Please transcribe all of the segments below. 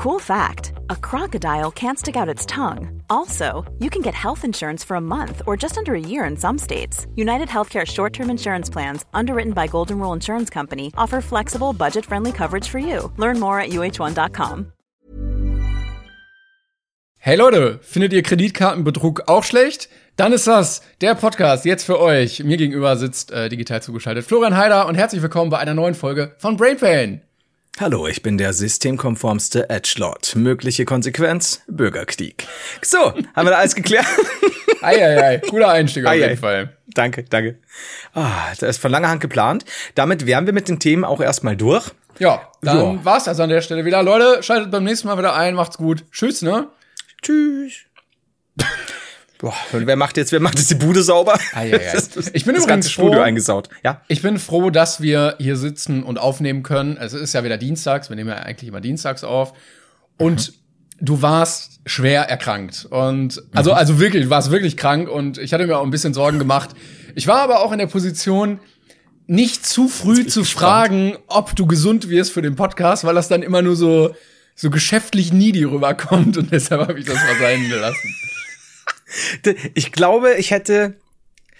Cool fact a crocodile can't stick out its tongue. Also, you can get health insurance for a month or just under a year in some states. United Healthcare short term insurance plans, underwritten by Golden Rule Insurance Company, offer flexible, budget friendly coverage for you. Learn more at uh1.com. Hey Leute, findet ihr Kreditkartenbetrug auch schlecht? Dann ist das der Podcast jetzt für euch. Mir gegenüber sitzt äh, digital zugeschaltet Florian Heider und herzlich willkommen bei einer neuen Folge von Brain Pain. Hallo, ich bin der systemkonformste Edgelord. Mögliche Konsequenz? Bürgerkrieg. So, haben wir da alles geklärt? Eieiei, guter Einstieg auf jeden Fall. Danke, danke. Ah, das ist von langer Hand geplant. Damit wären wir mit den Themen auch erstmal durch. Ja, dann ja. war's also an der Stelle wieder. Leute, schaltet beim nächsten Mal wieder ein. Macht's gut. Tschüss, ne? Tschüss. Boah, und wer macht jetzt, wer macht jetzt die Bude sauber? Ah, ja, ja. ich bin das übrigens froh, Studio eingesaut. Ja. Ich bin froh, dass wir hier sitzen und aufnehmen können. Es ist ja wieder dienstags, wir nehmen ja eigentlich immer dienstags auf. Und mhm. du warst schwer erkrankt. Und also, mhm. also wirklich, du warst wirklich krank und ich hatte mir auch ein bisschen Sorgen gemacht. Ich war aber auch in der Position, nicht zu früh zu fragen, ob du gesund wirst für den Podcast, weil das dann immer nur so, so geschäftlich needy rüberkommt und deshalb habe ich das mal sein gelassen. Ich glaube, ich hätte.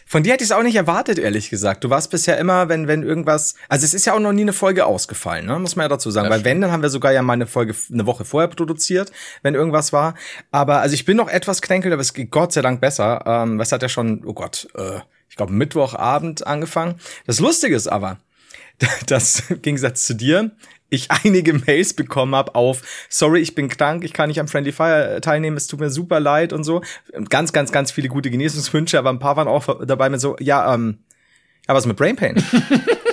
Von dir hätte ich es auch nicht erwartet, ehrlich gesagt. Du warst bisher immer, wenn, wenn irgendwas. Also es ist ja auch noch nie eine Folge ausgefallen, ne? Muss man ja dazu sagen. Ja, Weil wenn, dann haben wir sogar ja mal eine Folge eine Woche vorher produziert, wenn irgendwas war. Aber also ich bin noch etwas kränkelt, aber es geht Gott sei Dank besser. Ähm, was hat ja schon, oh Gott, äh, ich glaube, Mittwochabend angefangen. Das Lustige ist aber, dass im Gegensatz zu dir, ich einige Mails bekommen habe auf, sorry, ich bin krank, ich kann nicht am Friendly Fire teilnehmen, es tut mir super leid und so. Ganz, ganz, ganz viele gute Genesungswünsche, aber ein paar waren auch dabei mit so, ja, ähm, ja, was mit Brain Pain?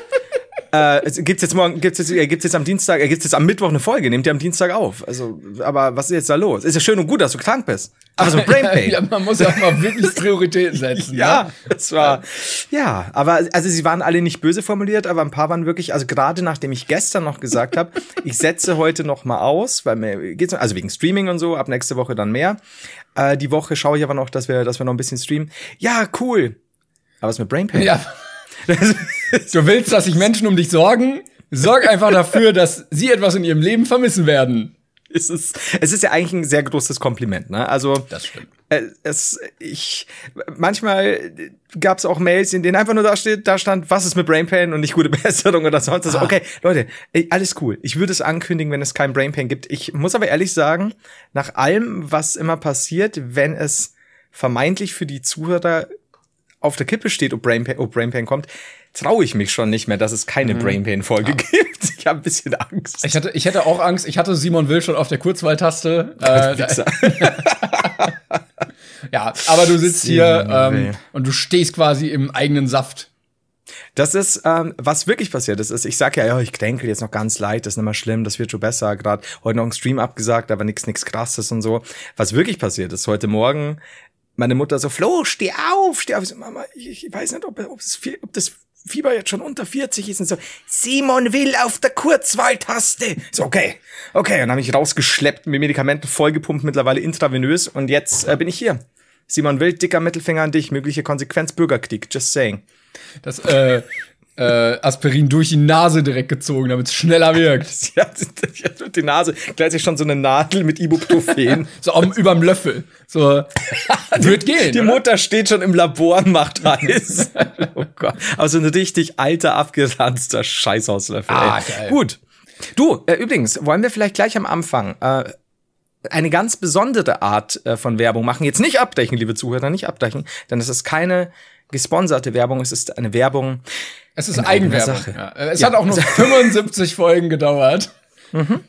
äh, gibt's jetzt morgen, gibt's jetzt, äh, gibt's jetzt am Dienstag, äh, gibt's jetzt am Mittwoch eine Folge, nehmt ihr am Dienstag auf. Also, aber was ist jetzt da los? Ist ja schön und gut, dass du krank bist. Aber so Brain Pain. ja, man muss ja auch mal wirklich Prioritäten setzen. ja, ne? es war, ja, aber, also sie waren alle nicht böse formuliert, aber ein paar waren wirklich, also gerade nachdem ich gestern noch gesagt habe, ich setze heute noch mal aus, weil mir geht's, also wegen Streaming und so, ab nächste Woche dann mehr. Äh, die Woche schaue ich aber noch, dass wir, dass wir noch ein bisschen streamen. Ja, cool. Aber was mit Brain Pain? Ja. du willst, dass sich Menschen um dich sorgen? Sorg einfach dafür, dass sie etwas in ihrem Leben vermissen werden. Es ist, es ist ja eigentlich ein sehr großes Kompliment, ne? Also das stimmt. Äh, es, ich, manchmal gab es auch Mails, in denen einfach nur da steht, da stand, was ist mit Brain Pain und nicht gute Besserung oder sonst was. Ah. Okay, Leute, alles cool. Ich würde es ankündigen, wenn es kein Brain Pain gibt. Ich muss aber ehrlich sagen, nach allem, was immer passiert, wenn es vermeintlich für die Zuhörer auf der Kippe steht, ob Brain Pain, ob Brain Pain kommt, traue ich mich schon nicht mehr, dass es keine mhm. Brain Pain Folge ja. gibt. Ich habe ein bisschen Angst. Ich hatte, ich hätte auch Angst. Ich hatte Simon Will schon auf der Kurzwahltaste. Äh, ja, aber du sitzt hier ähm, und du stehst quasi im eigenen Saft. Das ist, ähm, was wirklich passiert ist, ist, ich sag ja, ja, ich kränkel jetzt noch ganz leid, das ist nicht mehr schlimm, das wird schon besser. Gerade heute noch ein Stream abgesagt, aber nichts nix krasses und so. Was wirklich passiert ist, heute Morgen meine Mutter so, Flo, steh auf, steh auf. Ich so, Mama, ich, ich weiß nicht, ob, ob, das, ob das Fieber jetzt schon unter 40 ist und so, Simon will auf der Kurzwahltaste. So, okay, okay, und dann habe ich rausgeschleppt, mit Medikamenten vollgepumpt, mittlerweile intravenös und jetzt äh, bin ich hier. Simon Will, dicker Mittelfinger an dich, mögliche Konsequenz, Bürgerkrieg, just saying. Das, äh, äh, Aspirin durch die Nase direkt gezogen, damit es schneller wirkt. ja, die Nase. Gleichzeitig schon so eine Nadel mit Ibuprofen. so um, überm Löffel. So, wird gehen. Die oder? Mutter steht schon im Labor und macht heiß. oh Gott. Also ein richtig alter, abgeranzter Scheißhauslöffel. Ah, geil. Gut. Du, äh, übrigens, wollen wir vielleicht gleich am Anfang äh, eine ganz besondere Art äh, von Werbung machen. Jetzt nicht abdecken, liebe Zuhörer, nicht abdecken, denn es ist keine gesponserte Werbung, es ist eine Werbung. Es ist Eigenwerbung. Ja. Es ja. hat auch nur 75 Folgen gedauert. Mhm.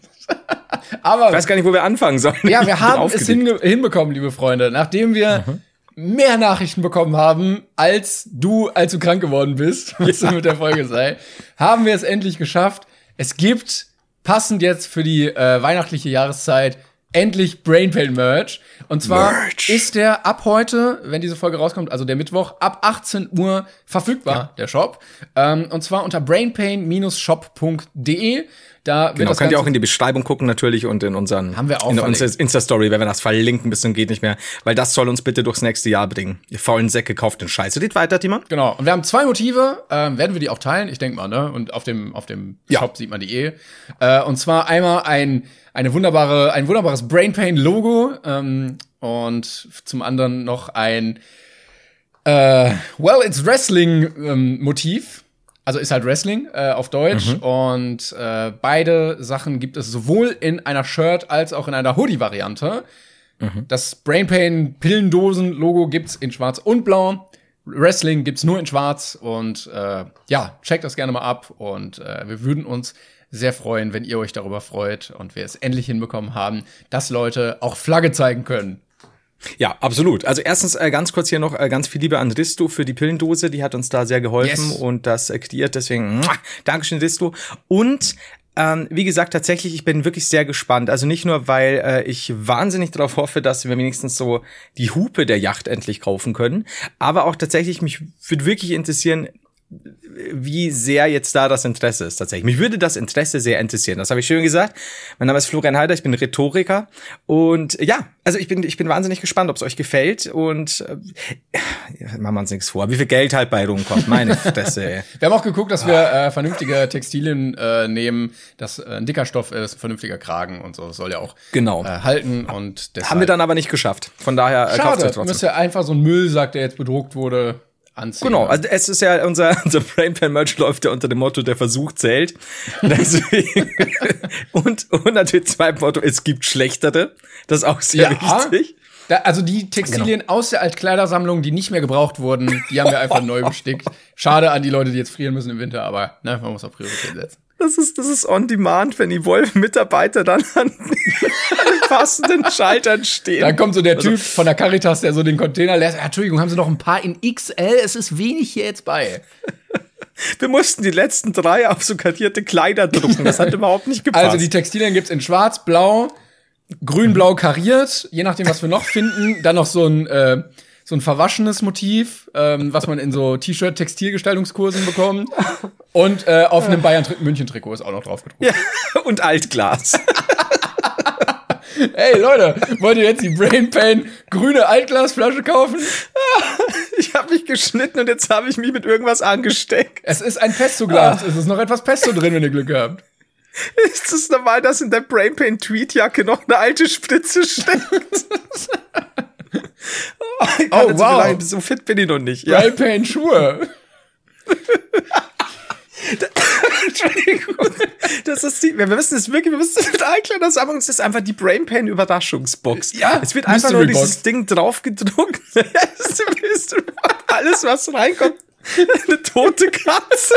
Aber ich weiß gar nicht, wo wir anfangen sollen. Ja, wir haben es hinbekommen, liebe Freunde, nachdem wir mhm. mehr Nachrichten bekommen haben, als du, als du krank geworden bist, was ja. mit der Folge sei, haben wir es endlich geschafft. Es gibt passend jetzt für die äh, weihnachtliche Jahreszeit endlich Brainpain Merch. Und zwar Merch. ist der ab heute, wenn diese Folge rauskommt, also der Mittwoch, ab 18 Uhr verfügbar, ja. der Shop. Ähm, und zwar unter brainpain-shop.de. Da genau, könnt ihr auch in die Beschreibung gucken natürlich und in unseren Haben wir auch in unserer Insta-Story, wenn wir das verlinken, bis zum geht nicht mehr, weil das soll uns bitte durchs nächste Jahr bringen. Ihr faulen Säcke, kauft den Scheiß. Geht weiter, Timon? Genau. Und wir haben zwei Motive, ähm, werden wir die auch teilen, ich denke mal, ne? Und auf dem, auf dem Ja. Shop sieht man die eh. Äh, und zwar einmal ein, eine wunderbare, ein wunderbares Brain Pain Logo ähm, und zum anderen noch ein äh, Well, it's Wrestling ähm, Motiv. Also ist halt Wrestling äh, auf Deutsch. Und äh, beide Sachen gibt es sowohl in einer Shirt als auch in einer Hoodie-Variante. Das Brain Pain Pillendosen-Logo gibt's in Schwarz und Blau. Wrestling gibt's nur in Schwarz. Und äh, ja, checkt das gerne mal ab. Und äh, wir würden uns sehr freuen, wenn ihr euch darüber freut und wir es endlich hinbekommen haben, dass Leute auch Flagge zeigen können. Ja, absolut. Also erstens äh, ganz kurz hier noch äh, ganz viel Liebe an Risto für die Pillendose, die hat uns da sehr geholfen Yes. und das äh, kreiert, deswegen muah, Dankeschön Risto. Und ähm, wie gesagt, tatsächlich, ich bin wirklich sehr gespannt. Also nicht nur, weil äh, ich wahnsinnig darauf hoffe, dass wir wenigstens so die Hupe der Yacht endlich kaufen können, aber auch tatsächlich, mich würde wirklich interessieren, wie sehr jetzt da das Interesse ist tatsächlich. Mich würde das Interesse sehr interessieren. Das habe ich schön gesagt. Mein Name ist Florian Heider, ich bin Rhetoriker und ja, also ich bin ich bin wahnsinnig gespannt, ob es euch gefällt und äh, machen wir uns nichts vor. Wie viel Geld halt bei rumkommt, meine Fresse. Wir haben auch geguckt, dass wir äh, vernünftige Textilien äh, nehmen, dass äh, ein dicker Stoff ist, ein vernünftiger Kragen und so. Das soll ja auch Genau. äh, halten und deshalb. Haben wir dann aber nicht geschafft. Von daher äh, kauft Schade, euch trotzdem. müsst ihr einfach so einen Müllsack, der jetzt bedruckt wurde, anziehen. Genau, also es ist ja unser, unser Brainpan Merch läuft ja unter dem Motto, der Versuch zählt. Und, und natürlich zweite Motto, es gibt schlechtere. Das ist auch sehr Ja. wichtig. Da, also die Textilien Genau. aus der Altkleidersammlung, die nicht mehr gebraucht wurden, die haben wir einfach neu bestickt. Schade an die Leute, die jetzt frieren müssen im Winter, aber ne, man muss auf Priorität setzen. Das ist, das ist on demand, wenn die Wolf-Mitarbeiter dann an den passenden Schaltern stehen. Dann kommt so der Also Typ von der Caritas, der so den Container lässt. Ja, Entschuldigung, haben Sie noch ein paar in XL? Es ist wenig hier jetzt bei. Wir mussten die letzten drei auf so kartierte Kleider drucken. Das hat überhaupt nicht gepasst. Also die Textilien gibt's in schwarz, blau, grün, blau kariert, je nachdem, was wir noch finden. Dann noch so ein, äh, so ein verwaschenes Motiv, ähm, was man in so T-Shirt-Textilgestaltungskursen bekommt. Und äh, auf einem Bayern-München-Trikot ist auch noch drauf gedruckt. ja, und Altglas. Ey, Leute, wollt ihr jetzt die Brain Pain grüne Altglasflasche kaufen? Ich habe mich geschnitten und jetzt habe ich mich mit irgendwas angesteckt. Es ist ein Pesto-Glas. Es ist noch etwas Pesto drin, wenn ihr Glück habt. Ist es normal, dass in der Brainpain Tweetjacke noch eine alte Spritze steckt? oh, Oh, wow. So fit bin ich noch nicht. Ja. Brain Pain Schuhe. Entschuldigung. Das ist die, wir müssen es wirklich, wir müssen es mit sagen. Es ist einfach die Brainpain Überraschungsbox. Ja, es wird einfach Mystery nur Box. dieses Ding draufgedruckt. Box. Alles, was reinkommt. Eine tote Katze.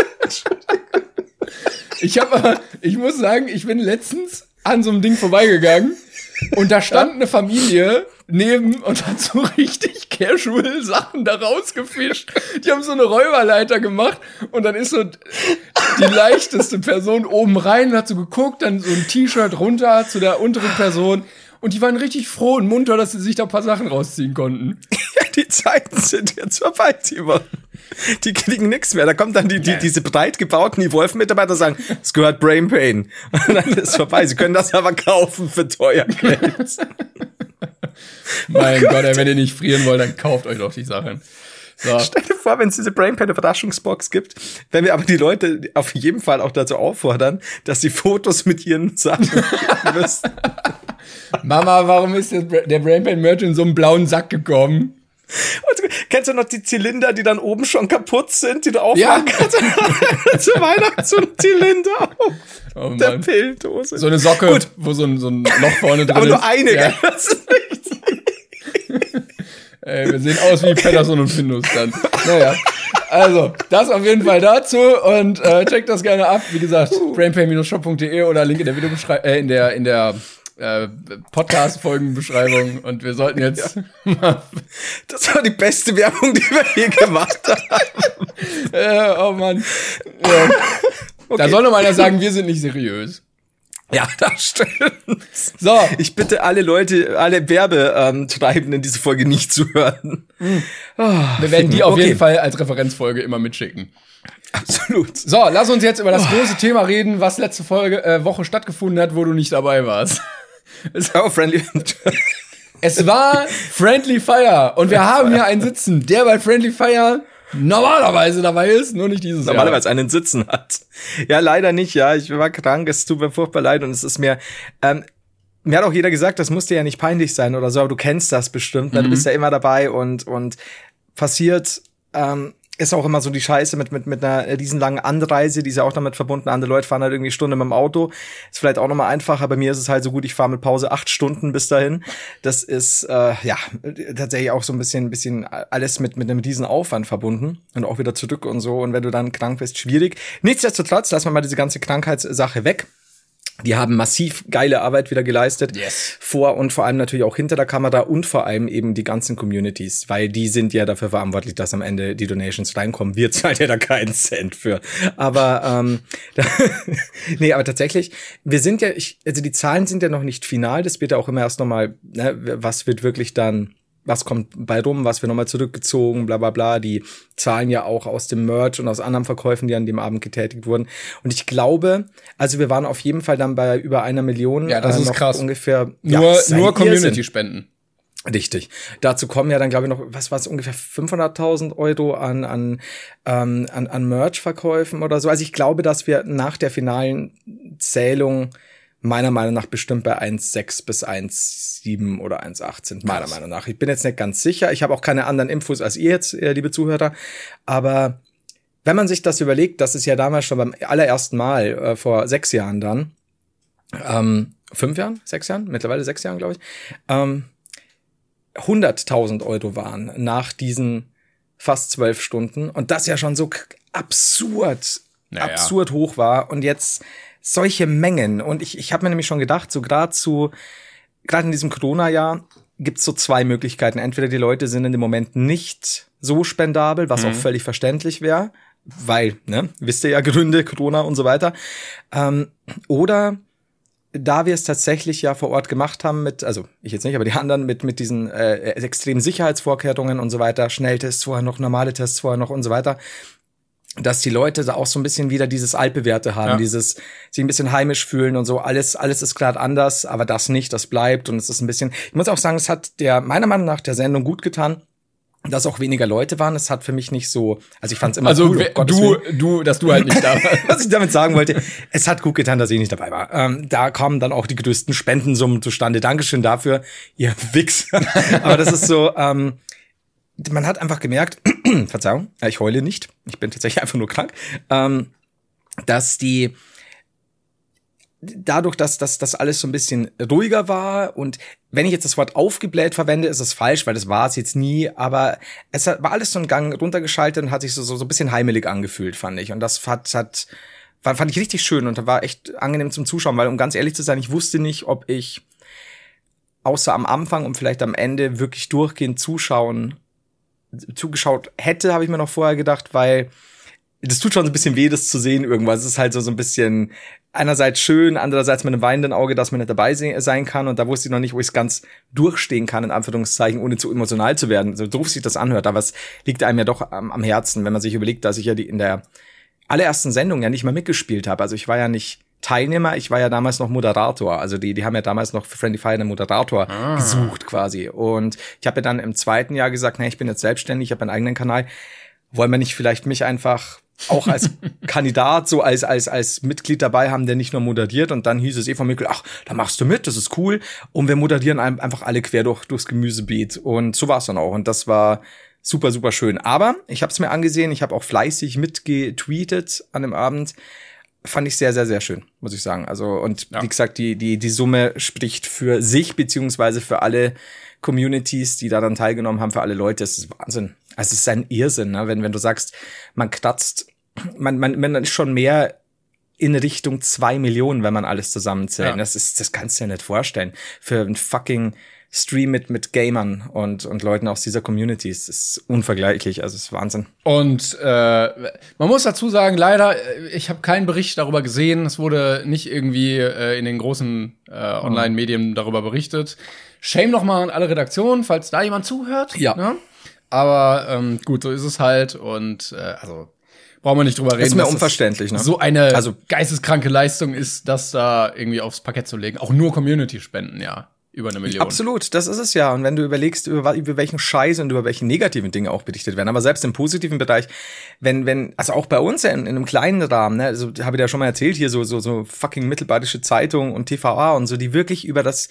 Ich habe aber, ich muss sagen, ich bin letztens an so einem Ding vorbeigegangen und da stand eine Familie neben und hat so richtig casual Sachen da rausgefischt. Die haben so eine Räuberleiter gemacht und dann ist so die leichteste Person oben rein und hat so geguckt, dann so ein T-Shirt runter zu der unteren Person und die waren richtig froh und munter, dass sie sich da ein paar Sachen rausziehen konnten. Ja, die Zeiten sind jetzt vorbei, Timon. Die kriegen nichts mehr. Da kommt dann die, die, diese breit gebauten die Wolf-Mitarbeiter sagen, es gehört Brain Pain. Und dann ist es vorbei. Sie können das aber kaufen für teuer Geld. Mein Gott, ey, wenn ihr nicht frieren wollt, dann kauft euch doch die Sachen. So. Stell dir vor, wenn es diese Brain Pain Überraschungsbox gibt, wenn wir aber die Leute auf jeden Fall auch dazu auffordern, dass sie Fotos mit ihren Sachen müssen. Mama, warum ist der, Bra- der Brainpan Merch in so einem blauen Sack gekommen? Und kennst du noch die Zylinder, die dann oben schon kaputt sind, die du Ja. aufmachen kannst? Zu Weihnachten so ein Zylinder auf Oh der Mann. Pilldose. So eine Socke, Gut. wo so ein, so ein Loch vorne drin aber ist. nur eine, Ja. gell? Ey, wir sehen aus wie Patterson und Findus dann. Naja. Also, das auf jeden Fall dazu und äh, checkt das gerne ab. Wie gesagt, brainpain-shop.de oder Link in der Videobeschreibung, äh, in der, in der äh, Podcast-Folgenbeschreibung. Und wir sollten jetzt mal, Das war die beste Werbung, die wir je gemacht haben. äh, oh Mann. Ja. Da Okay. soll noch mal einer sagen, wir sind nicht seriös. Ja, das stimmt. So, Ich bitte alle Leute, alle Werbetreibenden diese Folge nicht zu hören. wir werden die auf Okay. jeden Fall als Referenzfolge immer mitschicken. Absolut. So, lass uns jetzt über das große Thema reden, was letzte Folge, äh, Woche stattgefunden hat, wo du nicht dabei warst. Oh, friendly. Es war Friendly Fire und wir haben hier einen sitzen, der bei Friendly Fire normalerweise dabei ist, nur nicht dieses Normalerweise einen Sitzen hat. Ja, leider nicht, ja. Ich war krank, es tut mir furchtbar leid und es ist mir, ähm, mir hat auch jeder gesagt, das musste ja nicht peinlich sein oder so, aber du kennst das bestimmt, ne? du bist ja immer dabei und, und passiert, ähm, ist auch immer so die Scheiße mit, mit, mit einer riesenlangen Anreise, die ist ja auch damit verbunden. Andere Leute fahren halt irgendwie Stunde mit dem Auto. Ist vielleicht auch nochmal einfacher. Bei mir ist es halt so gut, ich fahre mit Pause acht Stunden bis dahin. Das ist, äh, ja, tatsächlich auch so ein bisschen, bisschen alles mit, mit einem riesen Aufwand verbunden und auch wieder zurück und so. Und wenn du dann krank bist, schwierig. Nichtsdestotrotz, lass mal mal diese ganze Krankheitssache weg. Die haben massiv geile Arbeit wieder geleistet. Yes. Vor und vor allem natürlich auch hinter der Kamera und vor allem eben die ganzen Communities, weil die sind ja dafür verantwortlich, dass am Ende die Donations reinkommen. Wir zahlen ja da keinen Cent für. Aber ähm, nee, aber tatsächlich, wir sind ja, ich, also die Zahlen sind ja noch nicht final. Das wird ja auch immer erst nochmal, ne, was wird wirklich dann was kommt bei rum, was wir nochmal zurückgezogen, bla bla bla. Die zahlen ja auch aus dem Merch und aus anderen Verkäufen, die an dem Abend getätigt wurden. Und ich glaube, also wir waren auf jeden Fall dann bei über einer Million. Ja, das äh, ist krass. Ungefähr. Nur, ja, nur Community-Spenden. Richtig. Dazu kommen ja dann, glaube ich, noch, was war es, ungefähr 500.000 Euro an, an, ähm, an, an Merch-Verkäufen oder so. Also ich glaube, dass wir nach der finalen Zählung meiner Meinung nach bestimmt bei 1,6 bis 1,7 oder 1,8 sind, meiner Meinung nach. Ich bin jetzt nicht ganz sicher. Ich habe auch keine anderen Infos als ihr jetzt, äh, liebe Zuhörer. Aber wenn man sich das überlegt, das ist ja damals schon beim allerersten Mal, äh, vor sechs Jahren dann, ähm, fünf Jahren, sechs Jahren, mittlerweile sechs Jahren, glaube ich, ähm, 100.000 Euro waren nach diesen fast zwölf Stunden und das ja schon so absurd, Naja. absurd hoch war und jetzt solche Mengen und ich, ich habe mir nämlich schon gedacht, so gerade zu, gerade in diesem Corona-Jahr gibt's so zwei Möglichkeiten. Entweder die Leute sind in dem Moment nicht so spendabel, was auch völlig verständlich wäre, weil, ne, wisst ihr ja Gründe, Corona und so weiter. Ähm, oder da wir es tatsächlich ja vor Ort gemacht haben mit, also ich jetzt nicht, aber die anderen mit, mit diesen äh, extremen Sicherheitsvorkehrungen und so weiter, Schnelltests vorher noch, normale Tests vorher noch und so weiter, dass die Leute da auch so ein bisschen wieder dieses Altbewährte haben, Ja. dieses sich ein bisschen heimisch fühlen und so. Alles, alles ist gerade anders, aber das nicht, das bleibt und es ist ein bisschen. Ich muss auch sagen, es hat der meiner Meinung nach der Sendung gut getan, dass auch weniger Leute waren. Es hat für mich nicht so, also ich fand es immer Also cool, Gottes du, Willen. du, dass du halt nicht da warst. Was ich damit sagen wollte, es hat gut getan, dass ich nicht dabei war. Ähm, da kamen dann auch die größten Spendensummen zustande. Dankeschön dafür, ihr Wichser. Aber das ist so, ähm, man hat einfach gemerkt, Verzeihung, ja, ich heule nicht, ich bin tatsächlich einfach nur krank, ähm, dass die dadurch, dass dass das alles so ein bisschen ruhiger war und wenn ich jetzt das Wort aufgebläht verwende, ist es falsch, weil das war es jetzt nie, aber es war alles so ein Gang runtergeschaltet und hat sich so, so, so ein bisschen heimelig angefühlt, fand ich. Und das hat, hat war, fand ich richtig schön und war echt angenehm zum Zuschauen, weil um ganz ehrlich zu sein, ich wusste nicht, ob ich außer am Anfang und vielleicht am Ende wirklich durchgehend zuschauen zugeschaut hätte, habe ich mir noch vorher gedacht, weil das tut schon so ein bisschen weh, das zu sehen irgendwas. Es ist halt so, so ein bisschen einerseits schön, andererseits mit einem weinenden Auge, dass man nicht dabei se sein kann. Und da wusste ich noch nicht, wo ich es ganz durchstehen kann, in Anführungszeichen, ohne zu emotional zu werden. So doof sich das anhört, aber es liegt einem ja doch am, am Herzen, wenn man sich überlegt, dass ich ja die in der allerersten Sendung ja nicht mal mitgespielt habe. Also ich war ja nicht Teilnehmer, ich war ja damals noch Moderator. Also die, die haben ja damals noch für Friendly Fire einen Moderator gesucht quasi. Und ich habe ja dann im zweiten Jahr gesagt, na, ich bin jetzt selbstständig, ich habe einen eigenen Kanal. Wollen wir nicht vielleicht mich einfach auch als Kandidat, so als, als, als Mitglied dabei haben, der nicht nur moderiert und dann hieß es eh von Mikkel, ach, da machst du mit, das ist cool. Und wir moderieren ein- einfach alle quer durch, durchs Gemüsebeet. Und so war es dann auch. Und das war super, super schön. Aber ich habe es mir angesehen, ich habe auch fleißig mitgetweetet an dem Abend. Fand ich sehr, sehr, sehr schön, muss ich sagen. Also, und Ja. wie gesagt, die, die, die Summe spricht für sich, beziehungsweise für alle Communities, die daran teilgenommen haben, für alle Leute. Es ist Wahnsinn. Also, es ist ein Irrsinn, ne? wenn, wenn du sagst, man kratzt, man, man, man ist schon mehr in Richtung zwei Millionen, wenn man alles zusammenzählt. Ja. Das ist, das kannst du dir nicht vorstellen. Für ein fucking Stream mit, mit Gamern und, und Leuten aus dieser Community. Es ist unvergleichlich. Also, es ist Wahnsinn. Und äh, man muss dazu sagen, leider, äh, ich habe keinen Bericht darüber gesehen. Es wurde nicht irgendwie äh, in den großen äh, Online-Medien darüber berichtet. Shame nochmal an alle Redaktionen, falls da jemand zuhört. Ja. Ne? Aber ähm, gut, so ist es halt. Und äh, also brauchen wir nicht drüber reden. Ist mir unverständlich, ne? So eine Also- geisteskranke Leistung ist, das da irgendwie aufs Parkett zu legen. Auch nur Community-Spenden, ja. Über eine Million. Absolut, das ist es ja. Und wenn du überlegst, über, über welchen Scheiß und über welche negativen Dinge auch berichtet werden, aber selbst im positiven Bereich, wenn, wenn, also auch bei uns ja in, in einem kleinen Rahmen, ne, also habe ich ja schon mal erzählt, hier so, so, so fucking mittelbayerische Zeitung und TVA und so, die wirklich über das,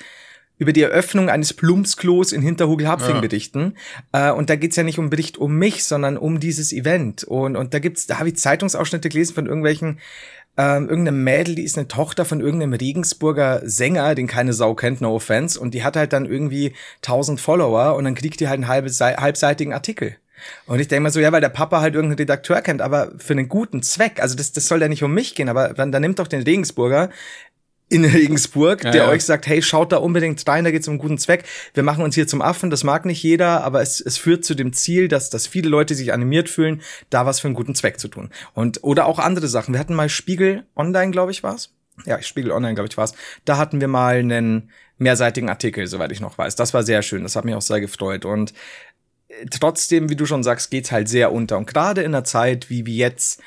über die Eröffnung eines Plumpsklos in Hinterhugel-Hapfing Ja. berichten. Äh, und da geht's ja nicht um Bericht um mich, sondern um dieses Event. Und, und da gibt's, da habe ich Zeitungsausschnitte gelesen von irgendwelchen ähm, irgendeine Mädel, die ist eine Tochter von irgendeinem Regensburger Sänger, den keine Sau kennt, no offense, und die hat halt dann irgendwie 1000 Follower und dann kriegt die halt einen halbseitigen Artikel. Und ich denke mal so, ja, weil der Papa halt irgendeinen Redakteur kennt, aber für einen guten Zweck. Also das, das soll ja nicht um mich gehen, aber dann, dann nimmt doch den Regensburger in Regensburg, Ja, der ja. euch sagt, hey, schaut da unbedingt rein, da geht's um einen guten Zweck. Wir machen uns hier zum Affen, das mag nicht jeder, aber es, es führt zu dem Ziel, dass, dass viele Leute sich animiert fühlen, da was für einen guten Zweck zu tun. Und, oder auch andere Sachen. Wir hatten mal Spiegel Online, glaube ich, war's. Ja, Spiegel Online, glaube ich, war's. Da hatten wir mal einen mehrseitigen Artikel, soweit ich noch weiß. Das war sehr schön, das hat mich auch sehr gefreut. Und äh, trotzdem, wie du schon sagst, geht's halt sehr unter. Und gerade in einer Zeit wie, wie jetzt,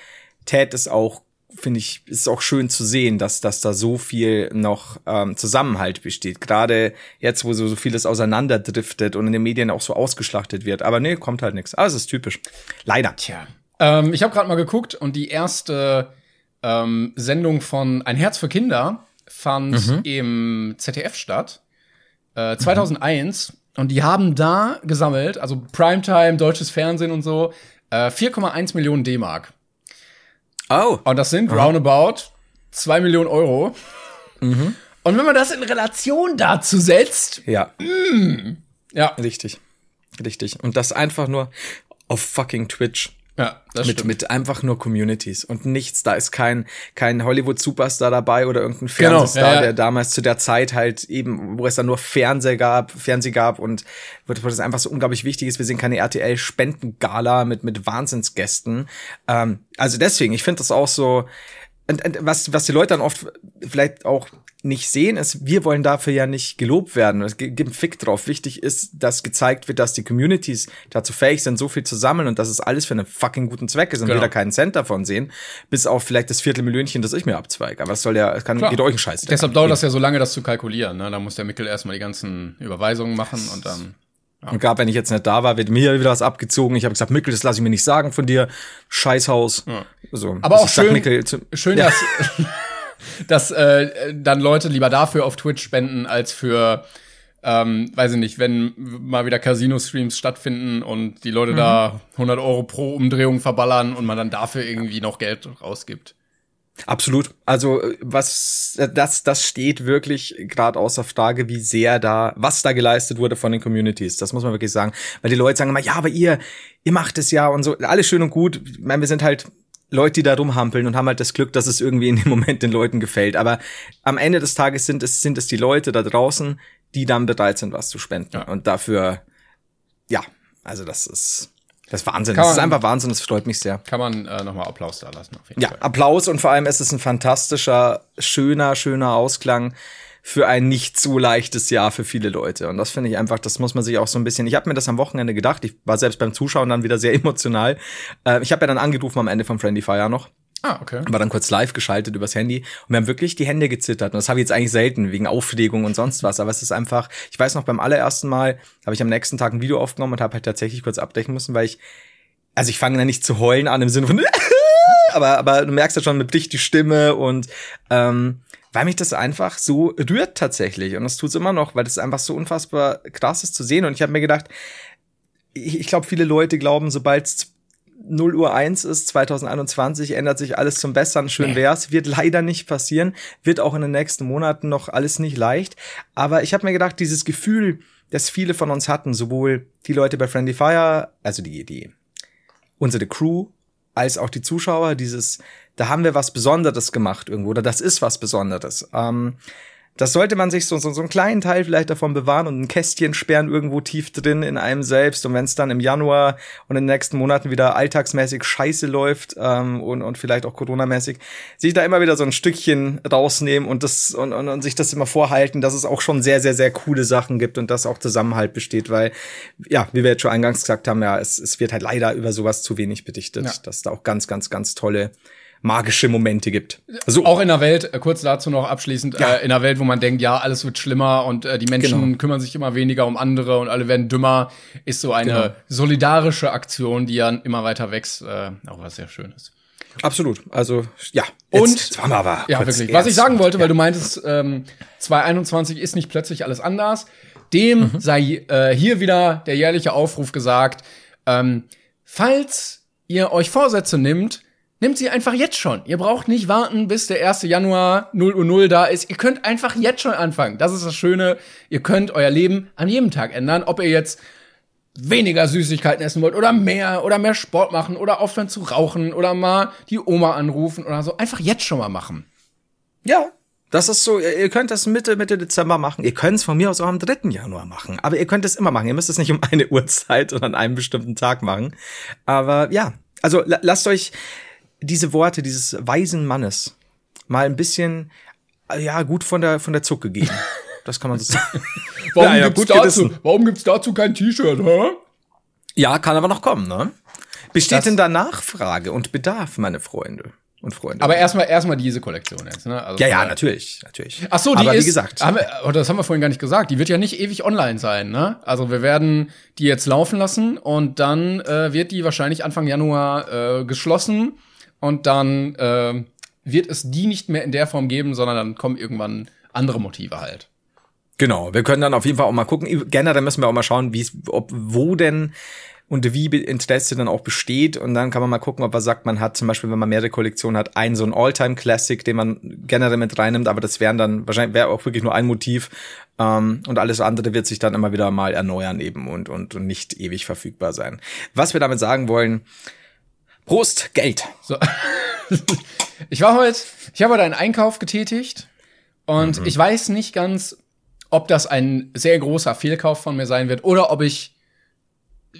tät es auch, finde ich, ist auch schön zu sehen, dass, dass da so viel noch ähm, Zusammenhalt besteht. Gerade jetzt, wo so, so vieles auseinanderdriftet und in den Medien auch so ausgeschlachtet wird. Aber nee, kommt halt nichts. Aber es ist typisch. Leider. Tja. Ähm, ich habe gerade mal geguckt und die erste ähm, Sendung von Ein Herz für Kinder fand Mhm. im ZDF statt. Äh, 2001. Und die haben da gesammelt, also Primetime, deutsches Fernsehen und so, äh, 4,1 Millionen D-Mark. Oh. Und das sind roundabout 2 Millionen Euro. Mhm. Und wenn man das in Relation dazu setzt, Ja, ja, richtig. Richtig. Und das einfach nur auf fucking Twitch. Ja, das mit, stimmt. mit einfach nur Communities und nichts. Da ist kein, kein Hollywood-Superstar dabei oder irgendein Genau, Fernsehstar, ja, ja. der damals zu der Zeit halt eben, wo es dann nur Fernseher gab, Fernseh gab und wo wo das einfach so unglaublich wichtig ist. Wir sehen keine RTL-Spendengala mit, mit Wahnsinnsgästen. Ähm, also deswegen, ich finde das auch so, und, und was, was die Leute dann oft vielleicht auch nicht sehen, ist, wir wollen dafür ja nicht gelobt werden. Es gi- gibt einen Fick drauf. Wichtig ist, dass gezeigt wird, dass die Communities dazu fähig sind, so viel zu sammeln und dass es alles für einen fucking guten Zweck ist und Genau. wir da keinen Cent davon sehen, bis auf vielleicht das Viertelmillionchen, das ich mir abzweige. Aber es soll ja, es kann, Klar. geht euch einen Scheiß. Deshalb dauert das ja so lange, das zu kalkulieren. Ne? Da muss der Mickel erstmal die ganzen Überweisungen machen und dann. Und gerade wenn ich jetzt nicht da war, wird mir wieder was abgezogen. Ich habe gesagt, Mickel, das lasse ich mir nicht sagen von dir. Scheißhaus. Ja. So. Aber auch schön, Mickel zu- schön, Ja. dass, dass äh, dann Leute lieber dafür auf Twitch spenden, als für, ähm, weiß ich nicht, wenn mal wieder Casino-Streams stattfinden und die Leute Mhm. da 100 Euro pro Umdrehung verballern und man dann dafür irgendwie noch Geld rausgibt. Absolut. Also äh, was das das steht wirklich gerade außer Frage, wie sehr da was da geleistet wurde von den Communities. Das muss man wirklich sagen, weil die Leute sagen immer, ja, aber ihr ihr macht es ja und so alles schön und gut. Ich meine, wir sind halt Leute, die da rumhampeln und haben halt das Glück, dass es irgendwie in dem Moment den Leuten gefällt. Aber am Ende des Tages sind es sind es die Leute da draußen, die dann bereit sind, was zu spenden. Ja. Und dafür, ja, also das ist das ist Wahnsinn. Kann Das ist man- einfach Wahnsinn. Das freut mich sehr. Kann man äh, nochmal Applaus da lassen. Auf jeden Ja, Fall. Applaus und vor allem es ist ein fantastischer, schöner, schöner Ausklang für ein nicht so leichtes Jahr für viele Leute. Und das finde ich einfach, das muss man sich auch so ein bisschen. Ich habe mir das am Wochenende gedacht. Ich war selbst beim Zuschauen dann wieder sehr emotional. Äh, ich habe ja dann angerufen am Ende vom Friendly Fire noch Ah, okay. war dann kurz live geschaltet übers Handy und wir haben wirklich die Hände gezittert. Und das habe ich jetzt eigentlich selten, wegen Aufregung und sonst was. Aber es ist einfach, ich weiß noch, beim allerersten Mal habe ich am nächsten Tag ein Video aufgenommen und habe halt tatsächlich kurz abbrechen müssen, weil ich, also ich fange dann nicht zu heulen an im Sinne von, aber, aber du merkst ja schon, mit bricht die Stimme und ähm, weil mich das einfach so rührt tatsächlich. Und das tut's immer noch, weil das einfach so unfassbar krass ist zu sehen. Und ich habe mir gedacht, ich, ich glaube, viele Leute glauben, sobald es 0 Uhr 1 ist, 2021, ändert sich alles zum Besseren. Schön wär's. Wird leider nicht passieren. Wird auch in den nächsten Monaten noch alles nicht leicht. Aber ich habe mir gedacht, dieses Gefühl, das viele von uns hatten, sowohl die Leute bei Friendly Fire, also die, die, unsere Crew, als auch die Zuschauer, dieses, da haben wir was Besonderes gemacht irgendwo, oder das ist was Besonderes. Ähm, Das sollte man sich so, so, so einen kleinen Teil vielleicht davon bewahren und ein Kästchen sperren irgendwo tief drin in einem selbst. Und wenn es dann im Januar und in den nächsten Monaten wieder alltagsmäßig scheiße läuft ähm, und, und vielleicht auch Corona-mäßig, sich da immer wieder so ein Stückchen rausnehmen und das und, und, und sich das immer vorhalten, dass es auch schon sehr, sehr, sehr coole Sachen gibt und dass auch Zusammenhalt besteht, weil, ja, wie wir jetzt schon eingangs gesagt haben, ja, es, es wird halt leider über sowas zu wenig bedichtet, ja. dass da auch ganz, ganz, ganz tolle magische Momente gibt. So. Auch in der Welt, äh, kurz dazu noch abschließend, ja. äh, in der Welt, wo man denkt, ja, alles wird schlimmer und äh, die Menschen genau. kümmern sich immer weniger um andere und alle werden dümmer, ist so eine genau. solidarische Aktion, die ja immer weiter wächst, äh, auch was sehr schön ist. Absolut. Also ja. Jetzt, und jetzt waren wir aber ja wirklich. Was ich sagen wollte, ja. weil du meintest, ähm, 2021 ist nicht plötzlich alles anders. Dem mhm. sei äh, hier wieder der jährliche Aufruf gesagt. Ähm, falls ihr euch Vorsätze nimmt, Nehmt sie einfach jetzt schon. Ihr braucht nicht warten, bis der 1. Januar 0 Uhr 0 da ist. Ihr könnt einfach jetzt schon anfangen. Das ist das Schöne. Ihr könnt euer Leben an jedem Tag ändern. Ob ihr jetzt weniger Süßigkeiten essen wollt oder mehr oder mehr Sport machen oder aufhören zu rauchen oder mal die Oma anrufen oder so. Einfach jetzt schon mal machen. Ja, das ist so, ihr könnt das Mitte, Mitte Dezember machen. Ihr könnt es von mir aus auch am 3. Januar machen. Aber ihr könnt es immer machen. Ihr müsst es nicht um eine Uhrzeit oder an einem bestimmten Tag machen. Aber ja, also lasst euch, diese Worte dieses weisen Mannes mal ein bisschen, äh, ja, gut von der, von der Zucke gehen. Das kann man so sagen. warum, ja, gibt's dazu, warum gibt's dazu kein T-Shirt, hä? Ja, kann aber noch kommen, ne? Besteht das denn da Nachfrage und Bedarf, meine Freunde? Und Freunde. Aber erstmal erstmal diese Kollektion jetzt, ne? Also ja, ja, natürlich, natürlich. Ach so, die Aber ist, wie gesagt, haben wir, oh, das haben wir vorhin gar nicht gesagt. Die wird ja nicht ewig online sein, ne? Also wir werden die jetzt laufen lassen und dann äh, wird die wahrscheinlich Anfang Januar äh, geschlossen und dann äh, wird es die nicht mehr in der Form geben, sondern dann kommen irgendwann andere Motive halt. Genau, wir können dann auf jeden Fall auch mal gucken. Generell müssen wir auch mal schauen, wie es, ob, wo denn und wie Interesse dann auch besteht. Und dann kann man mal gucken, ob er sagt, man hat zum Beispiel, wenn man mehrere Kollektionen hat, einen so ein All-Time-Classic, den man generell mit reinnimmt, aber das wären dann wahrscheinlich wäre auch wirklich nur ein Motiv. Ähm, und alles andere wird sich dann immer wieder mal erneuern eben und, und, und nicht ewig verfügbar sein. Was wir damit sagen wollen, Prost, Geld. So. ich war heute, ich habe heute einen Einkauf getätigt und mhm. ich weiß nicht ganz, ob das ein sehr großer Fehlkauf von mir sein wird oder ob ich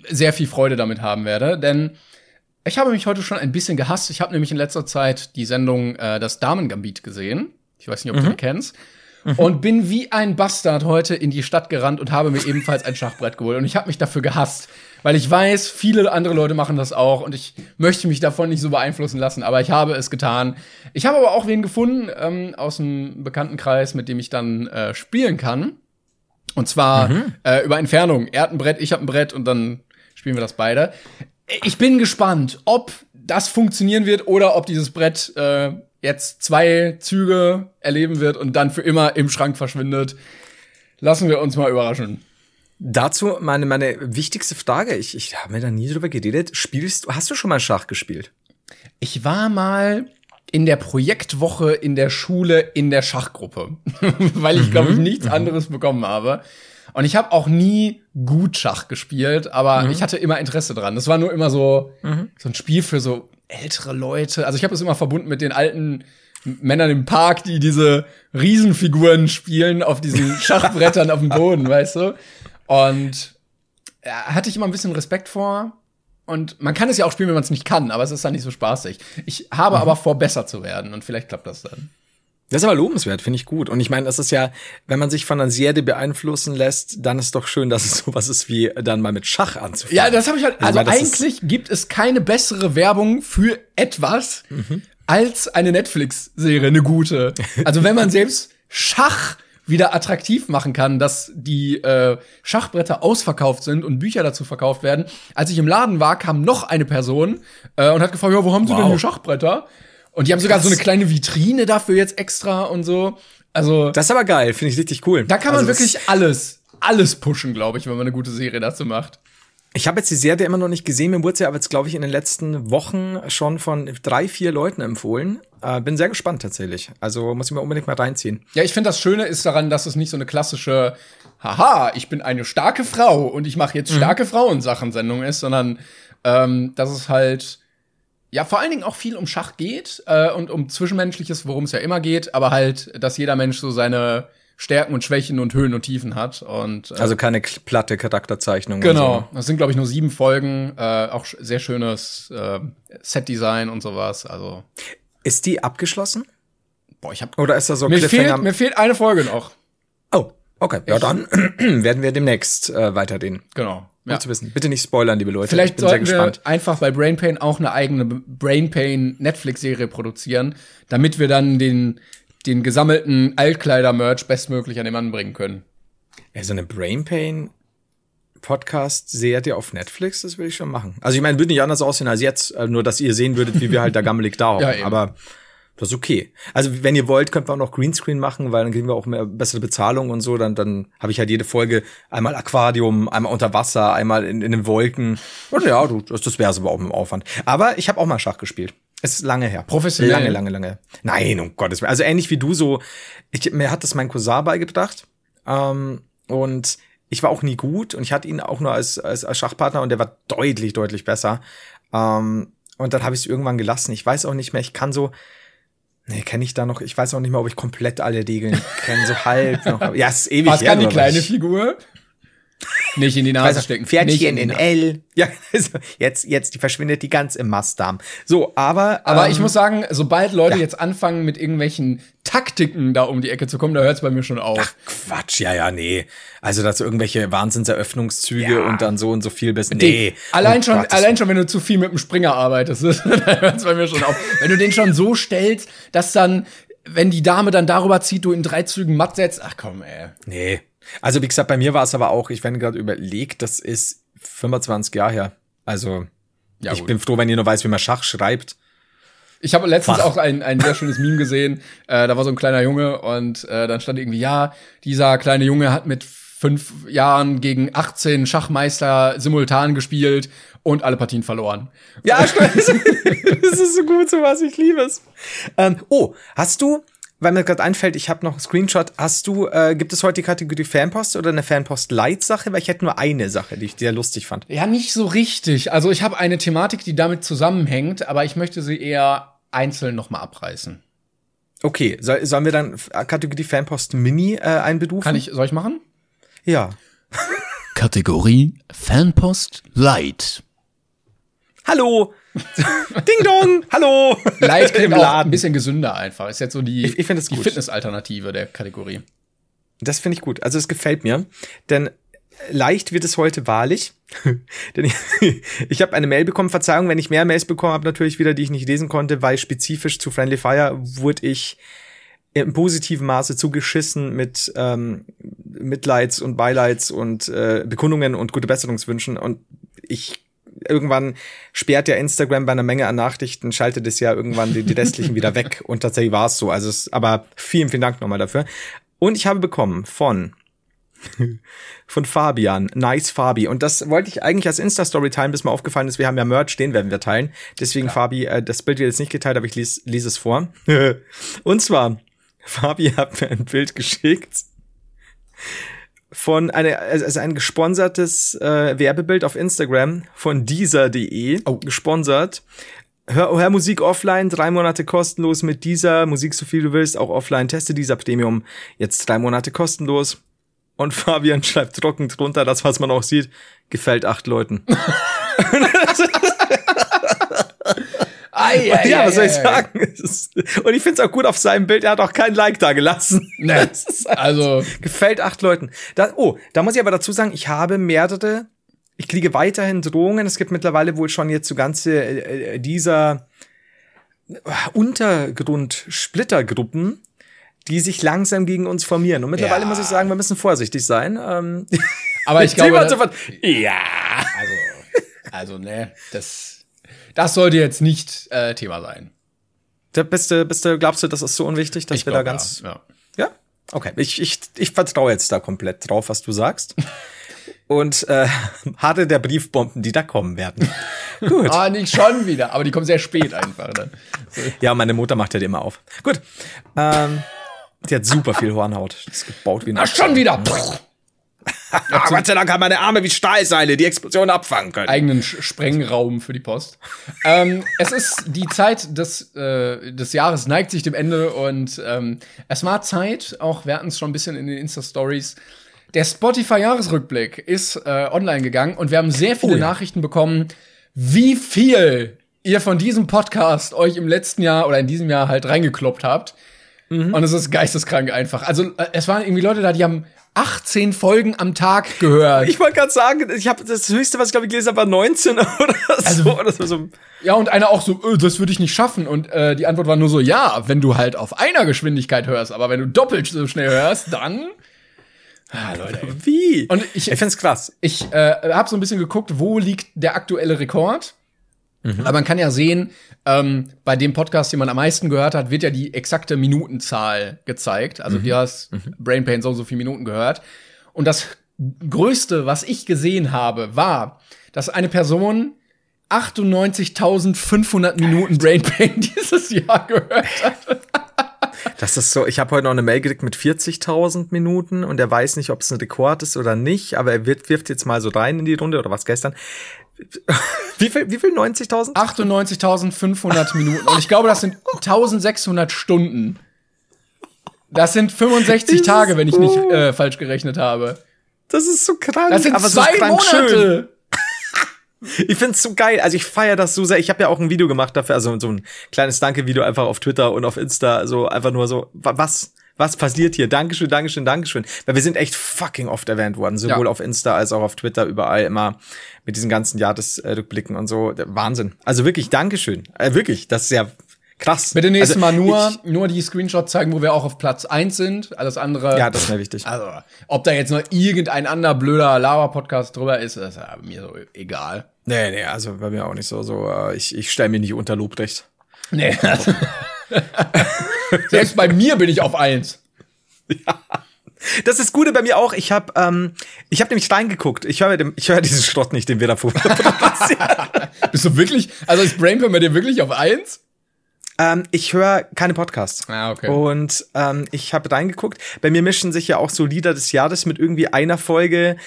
sehr viel Freude damit haben werde, denn ich habe mich heute schon ein bisschen gehasst. Ich habe nämlich in letzter Zeit die Sendung äh, Das Damen-Gambit gesehen. Ich weiß nicht, ob mhm. du die kennst. Mhm. Und bin wie ein Bastard heute in die Stadt gerannt und habe mir ebenfalls ein Schachbrett geholt. Und ich habe mich dafür gehasst. Weil ich weiß, viele andere Leute machen das auch und ich möchte mich davon nicht so beeinflussen lassen, aber ich habe es getan. Ich habe aber auch wen gefunden ähm, aus dem Bekanntenkreis, mit dem ich dann äh, spielen kann. Und zwar mhm. äh, über Entfernung. Er hat ein Brett, ich habe ein Brett und dann spielen wir das beide. Ich bin gespannt, ob das funktionieren wird oder ob dieses Brett äh, jetzt zwei Züge erleben wird und dann für immer im Schrank verschwindet. Lassen wir uns mal überraschen. Dazu meine, meine wichtigste Frage. Ich, ich habe mir da nie drüber geredet. Spielst, hast du schon mal Schach gespielt? Ich war mal in der Projektwoche in der Schule in der Schachgruppe, weil ich glaube ich mhm. nichts mhm. anderes bekommen habe. Und ich habe auch nie gut Schach gespielt, aber mhm. ich hatte immer Interesse dran. Das war nur immer so mhm. so ein Spiel für so ältere Leute. Also ich habe es immer verbunden mit den alten Männern im Park, die diese Riesenfiguren spielen auf diesen Schachbrettern auf dem Boden, weißt du? Und ja, hatte ich immer ein bisschen Respekt vor. Und man kann es ja auch spielen, wenn man es nicht kann, aber es ist dann nicht so spaßig. Ich habe mhm. aber vor, besser zu werden und vielleicht klappt das dann. Das ist aber lobenswert, finde ich gut. Und ich meine, das ist ja, wenn man sich von einer Serie beeinflussen lässt, dann ist doch schön, dass es sowas ist wie dann mal mit Schach anzufangen. Ja, das habe ich halt. Also, also eigentlich gibt es keine bessere Werbung für etwas mhm. als eine Netflix-Serie, eine gute. Also wenn man selbst Schach wieder attraktiv machen kann, dass die äh, Schachbretter ausverkauft sind und Bücher dazu verkauft werden. Als ich im Laden war, kam noch eine Person äh, und hat gefragt, ja, wo haben Sie wow. denn hier Schachbretter? Und die haben sogar Krass. so eine kleine Vitrine dafür jetzt extra und so. Also Das ist aber geil, finde ich richtig cool. Da kann man also wirklich alles, alles pushen, glaube ich, wenn man eine gute Serie dazu macht. Ich habe jetzt die Serie immer noch nicht gesehen. Mir wurde sie aber jetzt, glaube ich, in den letzten Wochen schon von drei, vier Leuten empfohlen. Äh, bin sehr gespannt tatsächlich. Also muss ich mir unbedingt mal reinziehen. Ja, ich finde, das Schöne ist daran, dass es nicht so eine klassische, haha, ich bin eine starke Frau und ich mache jetzt mhm. starke Frauensachen-Sendung ist, sondern ähm, dass es halt ja vor allen Dingen auch viel um Schach geht äh, und um Zwischenmenschliches, worum es ja immer geht, aber halt, dass jeder Mensch so seine Stärken und Schwächen und Höhen und Tiefen hat. Und, äh, also keine platte Charakterzeichnung. Genau, so. das sind, glaube ich, nur sieben Folgen. Äh, auch sehr schönes äh, Setdesign und sowas. Also. Ist die abgeschlossen? Boah, ich hab. Oder ist das so mir fehlt, mir fehlt eine Folge noch. Oh, okay. Ja, dann werden wir demnächst äh, weiter den. Genau. Ja. zu wissen. Bitte nicht spoilern, liebe Leute. Vielleicht ich bin sollten wir einfach bei Brain Pain auch eine eigene Brain Pain Netflix-Serie produzieren, damit wir dann den, den gesammelten Altkleider-Merch bestmöglich an den Mann bringen können. Ja, so eine Brain Pain Podcast-Serie auf Netflix, das würde ich schon machen. Also ich meine, würde nicht anders aussehen als jetzt, äh, nur dass ihr sehen würdet, wie wir halt da gammelig da hocken. ja, aber das ist okay. Also wenn ihr wollt, könnt wir auch noch Greenscreen machen, weil dann kriegen wir auch mehr bessere Bezahlung und so. Dann, dann habe ich halt jede Folge einmal Aquarium, einmal unter Wasser, einmal in, in den Wolken. Und ja, du, das, das wäre aber auch mit dem Aufwand. Aber ich habe auch mal Schach gespielt. Es ist lange her. Professionell? Lange, lange, lange. Nein, um Gottes Willen. Also ähnlich wie du so. Ich, mir hat das mein Cousin beigebracht. Ähm, und ich war auch nie gut und ich hatte ihn auch nur als, als, als Schachpartner und der war deutlich, deutlich besser. Ähm, und dann habe ich es irgendwann gelassen. Ich weiß auch nicht mehr, ich kann so, Nee, kenne ich da noch. Ich weiß auch nicht mehr, ob ich komplett alle Regeln kenne, so halb noch. Ja, es ist ewig. Was kann die kleine. Figur? Nicht in die Nase stecken. Pferdchen in, in L. Ja, also jetzt, jetzt, die verschwindet die ganz im Mastdarm. So, aber. Aber ähm, ich muss sagen, sobald Leute ja. jetzt anfangen, mit irgendwelchen Taktiken da um die Ecke zu kommen, da hört es bei mir schon auf. Ach, Quatsch, ja, ja, nee. Also, dass irgendwelche Wahnsinnseröffnungszüge ja. und dann so und so viel bis. Nee. Allein oh, schon, Gott, allein schon, wenn du zu viel mit dem Springer arbeitest, da hört es bei mir schon auf. wenn du den schon so stellst, dass dann, wenn die Dame dann darüber zieht, du in drei Zügen matt setzt, ach komm, ey. Nee. Also wie gesagt, bei mir war es aber auch, ich wenn gerade überlegt, das ist 25 Jahre her. Also ja, ich gut. bin froh, wenn ihr nur weiß, wie man Schach schreibt. Ich habe letztens Fach. auch ein, ein sehr schönes Meme gesehen. Äh, da war so ein kleiner Junge und äh, dann stand irgendwie, ja, dieser kleine Junge hat mit fünf Jahren gegen 18 Schachmeister simultan gespielt und alle Partien verloren. Ja, stimmt. das ist so gut, so was ich liebe es. Ähm, oh, hast du weil mir gerade einfällt, ich habe noch einen Screenshot. Hast du, äh, gibt es heute die Kategorie Fanpost oder eine Fanpost-Light-Sache? Weil ich hätte nur eine Sache, die ich sehr lustig fand. Ja, nicht so richtig. Also ich habe eine Thematik, die damit zusammenhängt, aber ich möchte sie eher einzeln nochmal abreißen. Okay, soll, sollen wir dann Kategorie Fanpost Mini äh, einberufen? Kann ich, soll ich machen? Ja. Kategorie Fanpost Light. Hallo, Ding Dong, hallo. Light klingt auch ein bisschen gesünder einfach. Ist jetzt so die, ich, ich die Fitness-Alternative der Kategorie. Das finde ich gut. Also es gefällt mir, denn leicht wird es heute wahrlich. denn ich, ich habe eine Mail bekommen, Verzeihung, wenn ich mehr Mails bekommen habe, natürlich wieder, die ich nicht lesen konnte, weil spezifisch zu Friendly Fire wurde ich im positiven Maße zugeschissen mit ähm, Mitleids und Beileids und äh, Bekundungen und gute Besserungswünschen und ich irgendwann sperrt ja Instagram bei einer Menge an Nachrichten, schaltet es ja irgendwann die, die restlichen wieder weg. Und tatsächlich war es so. Also es, aber vielen, vielen Dank nochmal dafür. Und ich habe bekommen von von Fabian, nice Fabi. Und das wollte ich eigentlich als Insta-Story teilen, bis mir aufgefallen ist, wir haben ja Merch, den werden wir teilen. Deswegen, Klar. Fabi, äh, das Bild wird jetzt nicht geteilt, aber ich lese, lese es vor. Und zwar, Fabi hat mir ein Bild geschickt von einer, also ein gesponsertes äh, Werbebild auf Instagram von dieser.de, oh. gesponsert. Hör, hör Musik offline, drei Monate kostenlos mit dieser, Musik so viel du willst, auch offline, teste dieser Premium, jetzt drei Monate kostenlos. Und Fabian schreibt trocken drunter, das, was man auch sieht, gefällt acht Leuten. Ei, ei, ja, was soll ich sagen? Und ich finde es auch gut auf seinem Bild, er hat auch kein Like da gelassen. Nee, also gefällt acht Leuten. Da, oh, da muss ich aber dazu sagen, ich habe mehrere, ich kriege weiterhin Drohungen. Es gibt mittlerweile wohl schon jetzt so ganze äh, dieser äh, Untergrund-Splittergruppen, die sich langsam gegen uns formieren. Und mittlerweile ja. muss ich sagen, wir müssen vorsichtig sein. Ähm, aber ich glaube, das, ja, also, also ne, das das sollte jetzt nicht äh, Thema sein. Bist du, bist du, glaubst du, das ist so unwichtig, dass ich wir glaub, da ganz. Ja, ja. ja? Okay. Ich, ich, ich vertraue jetzt da komplett drauf, was du sagst. Und äh, hatte der Briefbomben, die da kommen werden. Gut. Ah, nicht schon wieder, aber die kommen sehr spät einfach dann. So. Ja, meine Mutter macht ja die immer auf. Gut. Ähm, die hat super viel Hornhaut. Das ist gebaut wie ein Ach, schon wieder. Ah, Gott sei Dank haben meine Arme wie Stahlseile die Explosion abfangen können. eigenen Sprengraum für die Post. ähm, es ist die Zeit des, äh, des Jahres neigt sich dem Ende und ähm, es war Zeit, auch wir hatten es schon ein bisschen in den Insta-Stories. Der Spotify-Jahresrückblick ist äh, online gegangen und wir haben sehr viele Oh ja. Nachrichten bekommen, wie viel ihr von diesem Podcast euch im letzten Jahr oder in diesem Jahr halt reingekloppt habt. Mhm. Und es ist geisteskrank einfach. Also äh, es waren irgendwie Leute da, die haben 18 Folgen am Tag gehört. Ich wollte gerade sagen, ich habe das höchste, was ich glaube ich gelesen habe, war 19 oder so. Also- oder so. Ja, und einer auch so, äh, das würde ich nicht schaffen. Und äh, die Antwort war nur so, ja, wenn du halt auf einer Geschwindigkeit hörst, aber wenn du doppelt so schnell hörst, dann. Ah, Leute. ey. Wie? Und ich, ich find's krass. ich äh, habe so ein bisschen geguckt, wo liegt der aktuelle Rekord. Aber man kann ja sehen, ähm, bei dem Podcast, den man am meisten gehört hat, wird ja die exakte Minutenzahl gezeigt. Also du hast Brain Pain so und so viele Minuten gehört. Und das Größte, was ich gesehen habe, war, dass eine Person 98.500 Minuten Brain Pain dieses Jahr gehört hat. Das ist so, ich habe heute noch eine Mail gekriegt mit 40.000 Minuten und er weiß nicht, ob es ein Rekord ist oder nicht, aber er wird, wirft jetzt mal so rein in die Runde oder was gestern. Wie viel, wie viel 90.000? 98.500 Minuten. Und ich glaube, das sind 1600 Stunden. Das sind 65 Das Tage, wenn ich nicht so- äh, falsch gerechnet habe. Das ist so krank. Das sind aber so zwei krank Monate. Ich find's so geil. Also ich feier das so sehr. Ich habe ja auch ein Video gemacht dafür, also so ein kleines Danke-Video einfach auf Twitter und auf Insta, so einfach nur so, wa- was, was passiert hier? Dankeschön, Dankeschön, Dankeschön. Weil wir sind echt fucking oft erwähnt worden, sowohl Ja. auf Insta als auch auf Twitter, überall immer mit diesen ganzen Jahresrückblicken und so. Wahnsinn. Also wirklich Dankeschön. Äh, wirklich, das ist ja krass. Bitte nächstes also, Mal nur, Ich, nur die Screenshots zeigen, wo wir auch auf Platz 1 sind. Alles andere. ja, das ist mir wichtig. also, ob da jetzt noch irgendein anderer blöder Lava-Podcast drüber ist, ist ja mir so egal. Nee, nee, also bei mir auch nicht so. so äh, ich ich stelle mir nicht unter Lobrecht. Nee. Selbst bei mir bin ich auf 1. Das ist das Gute bei mir auch. Ich habe ähm, ich habe nämlich reingeguckt. Ich höre ich höre diesen Schrott nicht, den wir da vor. Bist du wirklich, also ist Brainpain bei dir wirklich auf 1? ähm, ich höre keine Podcasts. Ah, okay. Und ähm, ich habe reingeguckt. Bei mir mischen sich ja auch so Lieder des Jahres mit irgendwie einer Folge.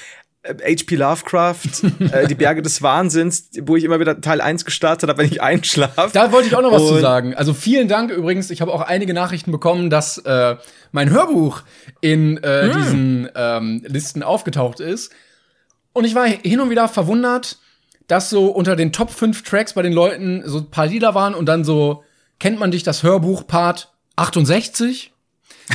H.P. Lovecraft, äh, Die Berge des Wahnsinns, wo ich immer wieder Teil 1 gestartet habe, wenn ich einschlafe. Da wollte ich auch noch was zu Und- sagen. Also vielen Dank übrigens. Ich habe auch einige Nachrichten bekommen, dass äh, mein Hörbuch in äh, Hm. diesen ähm, Listen aufgetaucht ist. Und ich war hin und wieder verwundert, dass so unter den Top 5 Tracks bei den Leuten so ein paar Lieder waren und dann so, kennt man dich das Hörbuch Part 68?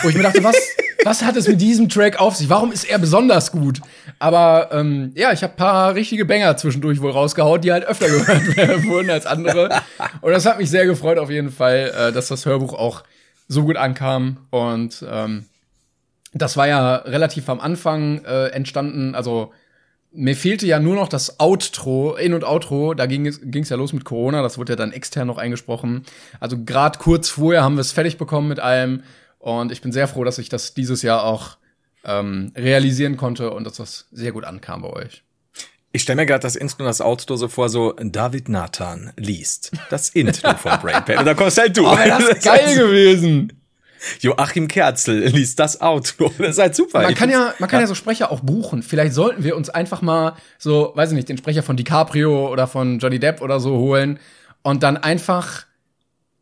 Wo ich mir dachte, was, was hat es mit diesem Track auf sich? Warum ist er besonders gut? Aber ähm, ja, ich habe paar richtige Banger zwischendurch wohl rausgehauen, die halt öfter gehört wurden als andere. Und das hat mich sehr gefreut auf jeden Fall, äh, dass das Hörbuch auch so gut ankam. Und ähm, das war ja relativ am Anfang äh, entstanden. Also mir fehlte ja nur noch das Outro, In- und Outro. Da ging es ja los mit Corona. Das wurde ja dann extern noch eingesprochen. Also gerade kurz vorher haben wir es fertig bekommen mit allem. Und ich bin sehr froh, dass ich das dieses Jahr auch ähm, realisieren konnte und dass das sehr gut ankam bei euch. Ich stelle mir gerade das Intro und das Outro so vor, so David Nathan liest das Intro von Brain Pain. Und dann kommst halt du. Oh, wäre das geil gewesen. Joachim Kerzel liest das Outro. Das ist halt super. Man Ich kann ja, man kann ja so Sprecher auch buchen. Vielleicht sollten wir uns einfach mal so, weiß ich nicht, den Sprecher von DiCaprio oder von Johnny Depp oder so holen und dann einfach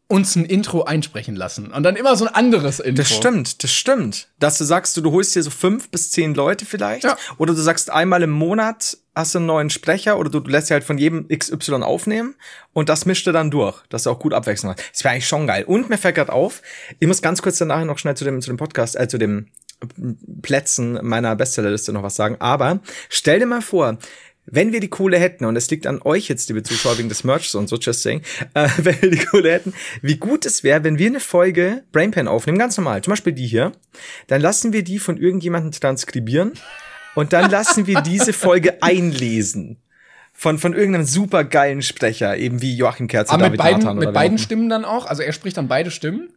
uns ein Intro einsprechen lassen und dann immer so ein anderes Intro. Das stimmt, das stimmt. Dass du sagst, du, du holst dir so fünf bis zehn Leute vielleicht. Ja. Oder du sagst, einmal im Monat hast du einen neuen Sprecher oder du, du lässt ja halt von jedem XY aufnehmen und das mischt du dann durch, dass du auch gut Abwechslung hast. Das wäre eigentlich schon geil. Und mir fällt gerade auf, ich muss ganz kurz danach noch schnell zu dem, zu dem Podcast, äh, zu dem Plätzen meiner Bestsellerliste noch was sagen. Aber stell dir mal vor, wenn wir die Kohle hätten, und es liegt an euch jetzt, liebe Zuschauer, wegen des Merchs und so, just saying, äh, wenn wir die Kohle hätten, wie gut es wäre, wenn wir eine Folge Brainpan aufnehmen, ganz normal, zum Beispiel die hier, dann lassen wir die von irgendjemandem transkribieren und dann lassen wir diese Folge einlesen. Von, von irgendeinem supergeilen Sprecher, eben wie Joachim Kerzer, Aber mit David beiden, Nathan mit beiden. Stimmen dann auch? Also er spricht dann beide Stimmen?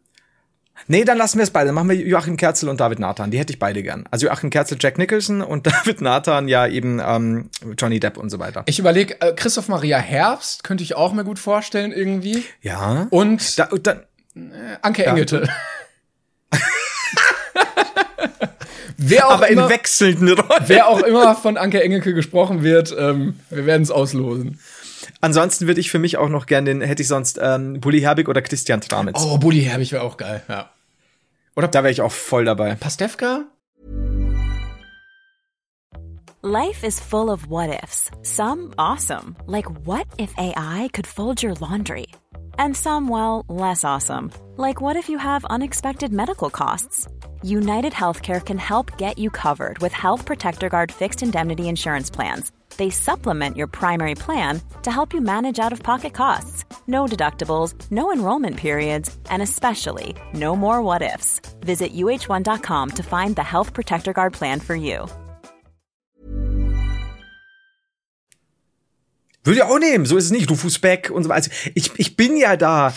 Nee, dann lassen wir es beide. Dann machen wir Joachim Kerzel und David Nathan. Die hätte ich beide gern. Also Joachim Kerzel, Jack Nicholson und David Nathan ja eben ähm, Johnny Depp und so weiter. Ich überlege, äh, Christoph Maria Herbst könnte ich auch mir gut vorstellen irgendwie. Ja. Und Da, und dann, Anke Engelte. wer auch Aber in immer, wechselnden Rollen. wer auch immer von Anke Engelke gesprochen wird, ähm, wir werden es auslosen. Ansonsten würde ich für mich auch noch gern den, hätte ich sonst ähm, Bully Herbig oder Christian Tramitz. Oh, Bully Herbig wäre auch geil, ja. Da wäre ich auch voll dabei. Pastewka? Life is full of what ifs. Some awesome, like what if AI could fold your laundry? And some, well, less awesome, like what if you have unexpected medical costs? United Healthcare can help get you covered with Health Protector Guard fixed indemnity insurance plans. They supplement your primary plan to help you manage out of pocket costs. No deductibles, no enrollment periods, and especially no more what ifs. Visit uh1.com to find the Health Protector Guard plan for you. Würde ich auch nehmen, so ist es nicht. Rufus Beck und so weiter. Ich, ich bin ja da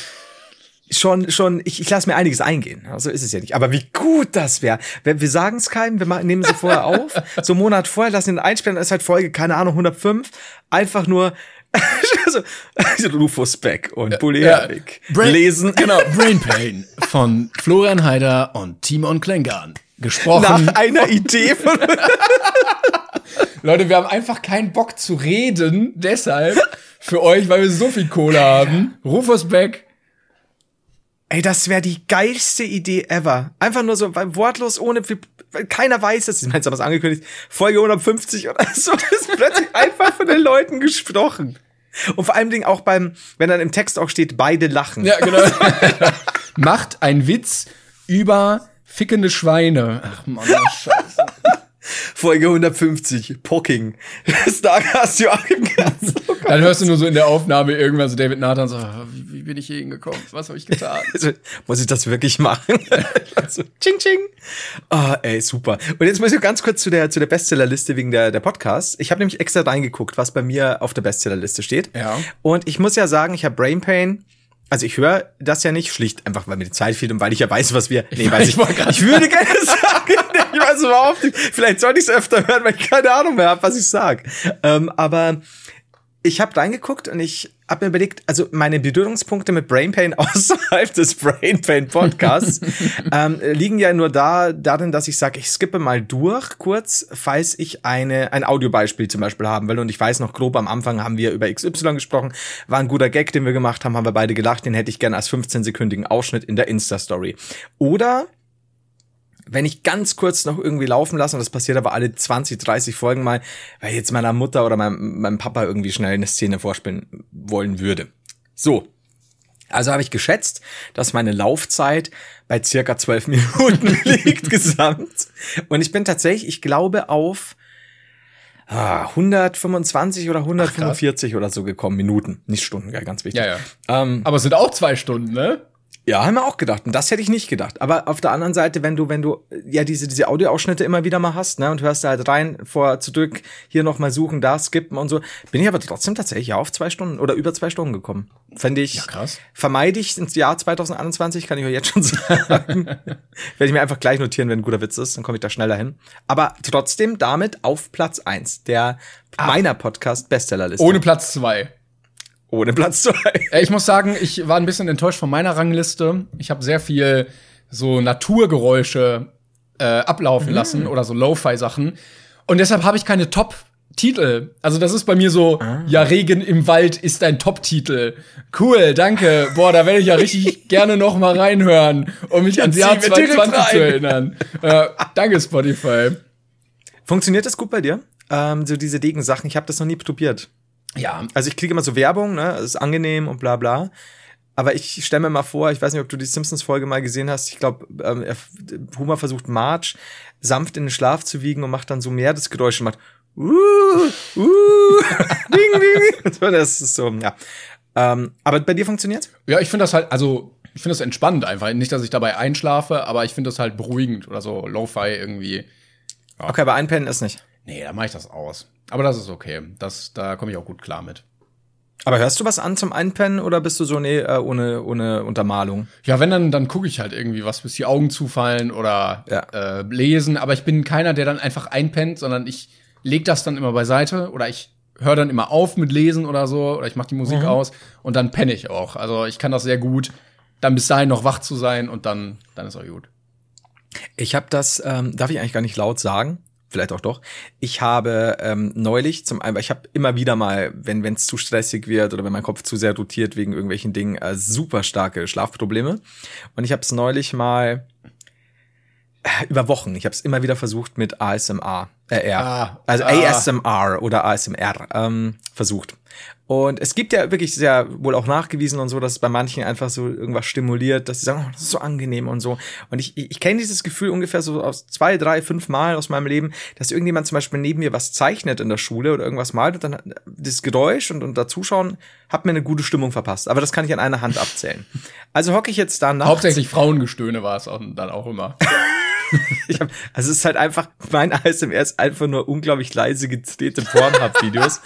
schon, schon, ich, ich lasse mir einiges eingehen. So ist es ja nicht. Aber wie gut das wäre. Wir, wir sagen es keinem, wir machen, nehmen sie vorher auf. So einen Monat vorher, lassen ihn einspielen, dann ist halt Folge, keine Ahnung, 105. Einfach nur also, also Rufus Beck und Bully ja. Herbig Brain- lesen. Genau, Brain Pain von Florian Heider und Timon Klengarn. Gesprochen Nach einer Idee von Leute, wir haben einfach keinen Bock zu reden, deshalb für euch, weil wir so viel Kohle haben. Rufus Beck. Ey, das wäre die geilste Idee ever. Einfach nur so, weil wortlos, ohne, weil keiner weiß es. Ich meine, was angekündigt. Folge 150 oder so. Das ist plötzlich einfach von den Leuten gesprochen. Und vor allem Dingen auch beim, wenn dann im Text auch steht, beide lachen. Ja, genau. Macht ein Witz über fickende Schweine. Ach Mann, Scheiße. Folge 150, Pocking. Starcast Joachim Katz. Oh. Dann hörst du nur so in der Aufnahme irgendwann so David Nathan so, "Ah, wie, wie bin ich hier hingekommen? Was habe ich getan? Also, muss ich das wirklich machen? so, ching, ching. Ah, ey, super. Und jetzt muss ich ganz kurz zu der, zu der Bestsellerliste wegen der, der Podcasts. Ich habe nämlich extra reingeguckt, was bei mir auf der Bestsellerliste steht. Ja. Und ich muss ja sagen, ich habe Brain Pain. Also ich höre das ja nicht schlicht einfach, weil mir die Zeit fehlt und weil ich ja weiß, was wir. Nee, weiß ich ich. Ich würde gerne sagen, ich weiß überhaupt nicht. Vielleicht sollte ich es öfter hören, weil ich keine Ahnung mehr habe, was ich sag. Ähm, aber ich habe reingeguckt und ich habe mir überlegt, also meine Berührungspunkte mit Brain Pain außerhalb des Brain Pain Podcasts ähm, liegen ja nur da darin, dass ich sage, ich skippe mal durch kurz, falls ich eine ein Audiobeispiel zum Beispiel haben will. Und ich weiß noch grob am Anfang haben wir über XY gesprochen, war ein guter Gag, den wir gemacht haben, haben wir beide gelacht, den hätte ich gerne als 15-sekündigen Ausschnitt in der Insta Story. Oder wenn ich ganz kurz noch irgendwie laufen lasse, und das passiert aber alle 20, 30 Folgen mal, weil ich jetzt meiner Mutter oder meinem, meinem Papa irgendwie schnell eine Szene vorspielen wollen würde. So. Also habe ich geschätzt, dass meine Laufzeit bei circa 12 Minuten liegt gesamt. Und ich bin tatsächlich, ich glaube, auf ah, 125 oder 145 oder so gekommen. Minuten, nicht Stunden, ganz wichtig. Ja, ja. Ähm, Aber es sind auch zwei Stunden, ne? Ja, haben wir auch gedacht. Und das hätte ich nicht gedacht. Aber auf der anderen Seite, wenn du, wenn du ja diese, diese Audioausschnitte immer wieder mal hast, ne, und hörst da halt rein, vor, zurück, hier noch mal suchen, da skippen und so, bin ich aber trotzdem tatsächlich ja auf zwei Stunden oder über zwei Stunden gekommen. Fände ich, krass. vermeide ich ins Jahr 2021, kann ich euch jetzt schon sagen. Werde ich mir einfach gleich notieren, wenn ein guter Witz ist, dann komme ich da schneller hin. Aber trotzdem damit auf Platz eins der meiner Podcast-Bestsellerliste. Ohne Platz zwei. Ohne Platz zwei. Äh, Ich muss sagen, ich war ein bisschen enttäuscht von meiner Rangliste. Ich habe sehr viel so Naturgeräusche äh, ablaufen lassen oder so Lo-Fi-Sachen. Und deshalb habe ich keine Top-Titel. Also das ist bei mir so, ja, Regen im Wald ist ein Top-Titel. Cool, danke. Boah, da werde ich ja richtig gerne noch mal reinhören, um mich ans Jahr mir direkt 2020 zu erinnern. Äh, danke, Spotify. Funktioniert das gut bei dir? Ähm, so diese Degen-Sachen, ich habe das noch nie probiert. Ja, Also ich kriege immer so Werbung, ne? Es ist angenehm und bla bla. Aber ich stelle mir mal vor, ich weiß nicht, ob du die Simpsons-Folge mal gesehen hast. Ich glaube, ähm, er- Homer versucht Marge sanft in den Schlaf zu wiegen und macht dann so mehr das Geräusch und macht uh, uh, ding, ding. So, Das ist so, ja. Ähm, aber bei dir funktioniert's? Ja, ich finde das halt, also ich finde das entspannt einfach. Nicht, dass ich dabei einschlafe, aber ich finde das halt beruhigend oder so Lo-Fi irgendwie. Okay, aber einpennen ist nicht. Nee, da mache ich das aus. Aber das ist okay. Das, da komme ich auch gut klar mit. Aber hörst du was an zum Einpennen oder bist du so, nee, äh, ohne, ohne Untermalung? Ja, wenn dann, dann gucke ich halt irgendwie was, bis die Augen zufallen oder Ja. äh, lesen. Aber ich bin keiner, der dann einfach einpennt, sondern ich leg das dann immer beiseite oder ich höre dann immer auf mit Lesen oder so oder ich mache die Musik aus und dann penne ich auch. Also ich kann das sehr gut, dann bis dahin noch wach zu sein und dann, dann ist auch gut. Ich habe das, ähm, darf ich eigentlich gar nicht laut sagen, vielleicht auch doch. Ich habe ähm, neulich zum einen, ich habe immer wieder mal, wenn wenn es zu stressig wird oder wenn mein Kopf zu sehr rotiert wegen irgendwelchen Dingen, äh, super starke Schlafprobleme. Und ich habe es neulich mal äh, über Wochen. Ich habe es immer wieder versucht mit ASMR, äh, R, Ah, also ah. ASMR oder ASMR ähm, versucht. Und es gibt ja wirklich sehr wohl auch nachgewiesen und so, dass es bei manchen einfach so irgendwas stimuliert, dass sie sagen, oh, das ist so angenehm und so. Und ich, ich, ich kenne dieses Gefühl ungefähr so aus zwei, drei, fünf Mal aus meinem Leben, dass irgendjemand zum Beispiel neben mir was zeichnet in der Schule oder irgendwas malt und dann das Geräusch und, und da zuschauen, hat mir eine gute Stimmung verpasst. Aber das kann ich an einer Hand abzählen. Also hocke ich jetzt da nachts. Hauptsächlich Frauengestöhne war es auch, dann auch immer. Ich hab, also es ist halt einfach, mein ASMR ist einfach nur unglaublich leise gedrehte Pornhub-Videos.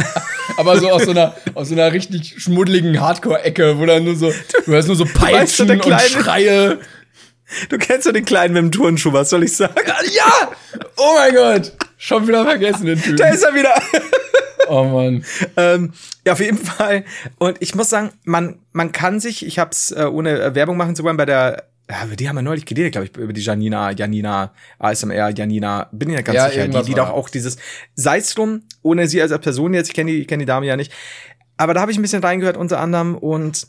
Aber so aus so einer, aus so einer richtig schmuddeligen Hardcore-Ecke, wo dann nur so, du hörst nur so weißt Peitschen der und kleine- Schreie. Du kennst doch den Kleinen mit dem Turnschuh, was soll ich sagen? Ja! Oh mein Gott! Schon wieder vergessen, den Typ. Da ist er wieder. Oh Mann. ähm, ja, auf jeden Fall. Und ich muss sagen, man, man kann sich, ich hab's äh, ohne äh, Werbung machen zu wollen, bei der, ja, die haben wir neulich geredet, glaube ich, über die Janina, Janina, ASMR, Janina, bin ich ja ganz Ja, sicher, die, die doch auch dieses, sei's drum, ohne sie als Person jetzt, ich kenne die, ich kenn die Dame ja nicht, aber da habe ich ein bisschen reingehört unter anderem und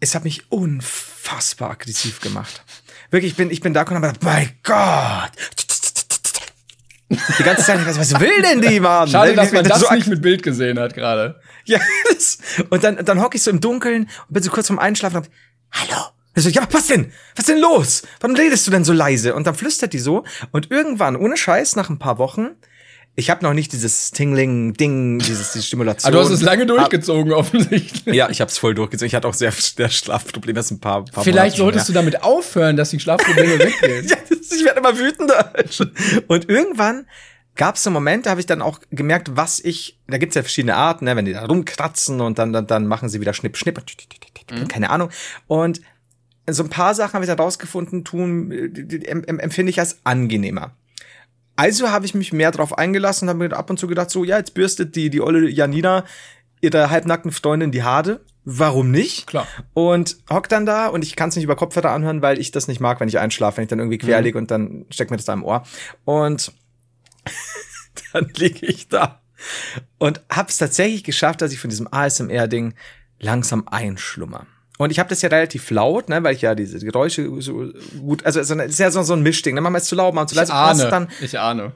es hat mich unfassbar aggressiv gemacht. Wirklich, ich bin, ich bin da und hab gedacht, mein Gott. Die ganze Zeit, was, was will denn die, Mann? Schade, dass man das so nicht mit Bild gesehen hat gerade. ja, das, und dann, dann hocke ich so im Dunkeln und bin so kurz vorm Einschlafen und hab, hallo. Ich so, ja, was denn? Was denn los? Warum redest du denn so leise? Und dann flüstert die so und irgendwann, ohne Scheiß, nach ein paar Wochen, ich habe noch nicht dieses Tingling-Ding, dieses, diese Stimulation. Aber du hast es lange durchgezogen, offensichtlich. Ja, ich habe es voll durchgezogen. Ich hatte auch sehr, sehr Schlafprobleme. Das ein paar, paar Vielleicht solltest du damit aufhören, dass die Schlafprobleme weggehen. ja, das, ich werde immer wütender. Und irgendwann gab es so einen Moment, da habe ich dann auch gemerkt, was ich, da gibt's ja verschiedene Arten, ne, wenn die da rumkratzen und dann, dann, dann machen sie wieder Schnipp, Schnipp, und keine Ahnung. Und so ein paar Sachen habe ich dann rausgefunden, tun, äh, empfinde ich als angenehmer. Also habe ich mich mehr drauf eingelassen und habe mir ab und zu gedacht, so, ja, jetzt bürstet die, die olle Janina ihrer halbnackten Freundin die Haare. Warum nicht? Klar. Und hock dann da und ich kann es nicht über Kopfhörer anhören, weil ich das nicht mag, wenn ich einschlafe, wenn ich dann irgendwie quer liege und dann steckt mir das da im Ohr. Und dann liege ich da und hab's tatsächlich geschafft, dass ich von diesem ASMR-Ding langsam einschlummer. Und ich habe das ja relativ laut, ne, weil ich ja diese Geräusche so gut, also es ist ja so, so ein Mischding, ne, manchmal ist es zu laut, manchmal zu Ich leise, passt ahne. dann Ich ahne.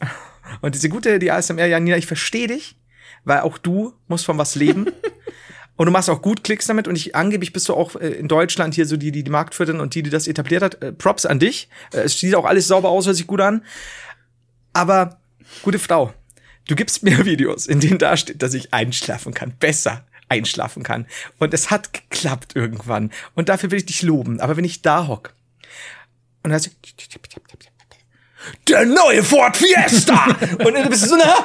und diese gute, die ASMR, Janina, ich verstehe dich, weil auch du musst von was leben. und du machst auch gut Klicks damit. Und ich angeblich bist du auch äh, in Deutschland hier so die, die die Marktführerin und die, die das etabliert hat. Äh, Props an dich. Äh, es sieht auch alles sauber aus, hört sich gut an. Aber, gute Frau, du gibst mir Videos, in denen da steht, dass ich einschlafen kann. Besser einschlafen kann. Und es hat geklappt irgendwann. Und dafür will ich dich loben. Aber wenn ich da hock und dann so, der neue Ford Fiesta! und du bist so, na,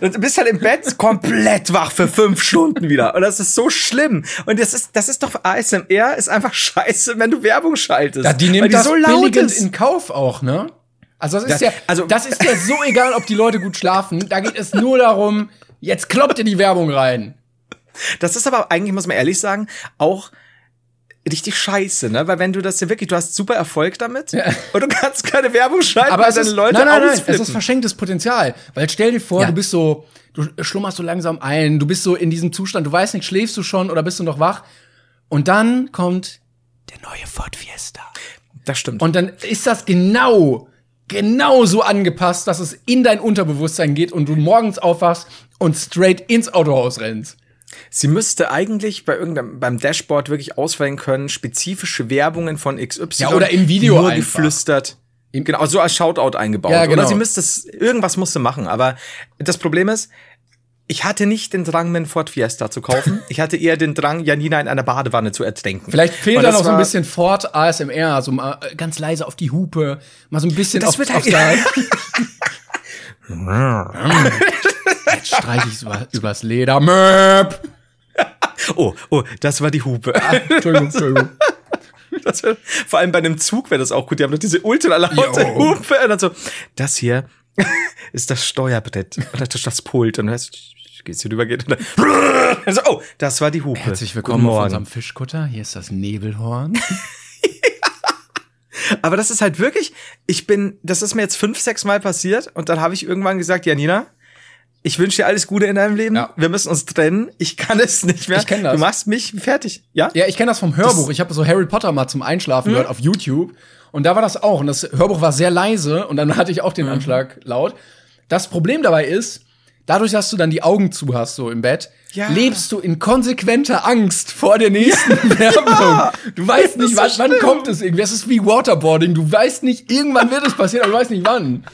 und du bist halt im Bett komplett wach für fünf Stunden wieder. Und das ist so schlimm. Und das ist, das ist doch ASMR, ist einfach scheiße, wenn du Werbung schaltest. Ja, die weil nimmt das so laut in Kauf auch, ne? Also das ist Das- ja, also- das ist ja so egal, ob die Leute gut schlafen. Da geht es nur darum, jetzt kloppt ihr die Werbung rein. Das ist aber eigentlich, muss man ehrlich sagen, auch richtig scheiße, ne? Weil wenn du das ja wirklich, du hast super Erfolg damit und du kannst keine Werbung schalten, Aber weil es deine ist, Leute nein, nein, nein, es ist verschenktes Potenzial. Weil stell dir vor, Ja. du bist so, du schlummerst so langsam ein, du bist so in diesem Zustand, du weißt nicht, schläfst du schon oder bist du noch wach? Und dann kommt der neue Ford Fiesta. das stimmt. Und dann ist das genau, genau so angepasst, dass es in dein Unterbewusstsein geht und du morgens aufwachst und straight ins Autohaus rennst. Sie müsste eigentlich bei irgendeinem beim Dashboard wirklich auswählen können, spezifische Werbungen von XY. Ja, oder im Video nur einfach. geflüstert. Genau, so als Shoutout eingebaut. Ja, genau. Oder sie müsste es, irgendwas musste machen. Aber das Problem ist, ich hatte nicht den Drang, mir einen Ford Fiesta zu kaufen. Ich hatte eher den Drang, Janina in einer Badewanne zu ertränken. Vielleicht fehlt da noch so ein bisschen Ford ASMR, so mal äh, ganz leise auf die Hupe, mal so ein bisschen Das auf, wird auf halt- der Jetzt streiche ich über, übers Leder. Möp. Oh, oh, das war die Hupe. Entschuldigung, Entschuldigung. Das wär, vor allem bei einem Zug wäre das auch gut. Die haben doch diese ultra laute Jo. Hupe. Und dann so, das hier ist das Steuerbrett. Oder das das Pult. Und dann heißt, geht's hier rüber, geht. Und dann, also, oh, das war die Hupe. Herzlich willkommen auf unserem Fischkutter. Hier ist das Nebelhorn. Aber das ist halt wirklich, ich bin, das ist mir jetzt fünf, sechs Mal passiert und dann habe ich irgendwann gesagt, Janina, ich wünsche dir alles Gute in deinem Leben. Ja. Wir müssen uns trennen. Ich kann es nicht mehr. Ich kenn das. Du machst mich fertig. Ja? Ja, ich kenne das vom Hörbuch. ich habe so Harry Potter mal zum Einschlafen gehört auf YouTube. Und da war das auch. Und das Hörbuch war sehr leise. Und dann hatte ich auch den Anschlag laut. Das Problem dabei ist, dadurch, dass du dann die Augen zu hast, so im Bett, Ja. lebst du in konsequenter Angst vor der nächsten Werbung. Du weißt nicht, so wann, wann kommt es irgendwie. Es ist wie Waterboarding. Du weißt nicht, irgendwann wird es passieren, aber du weißt nicht wann.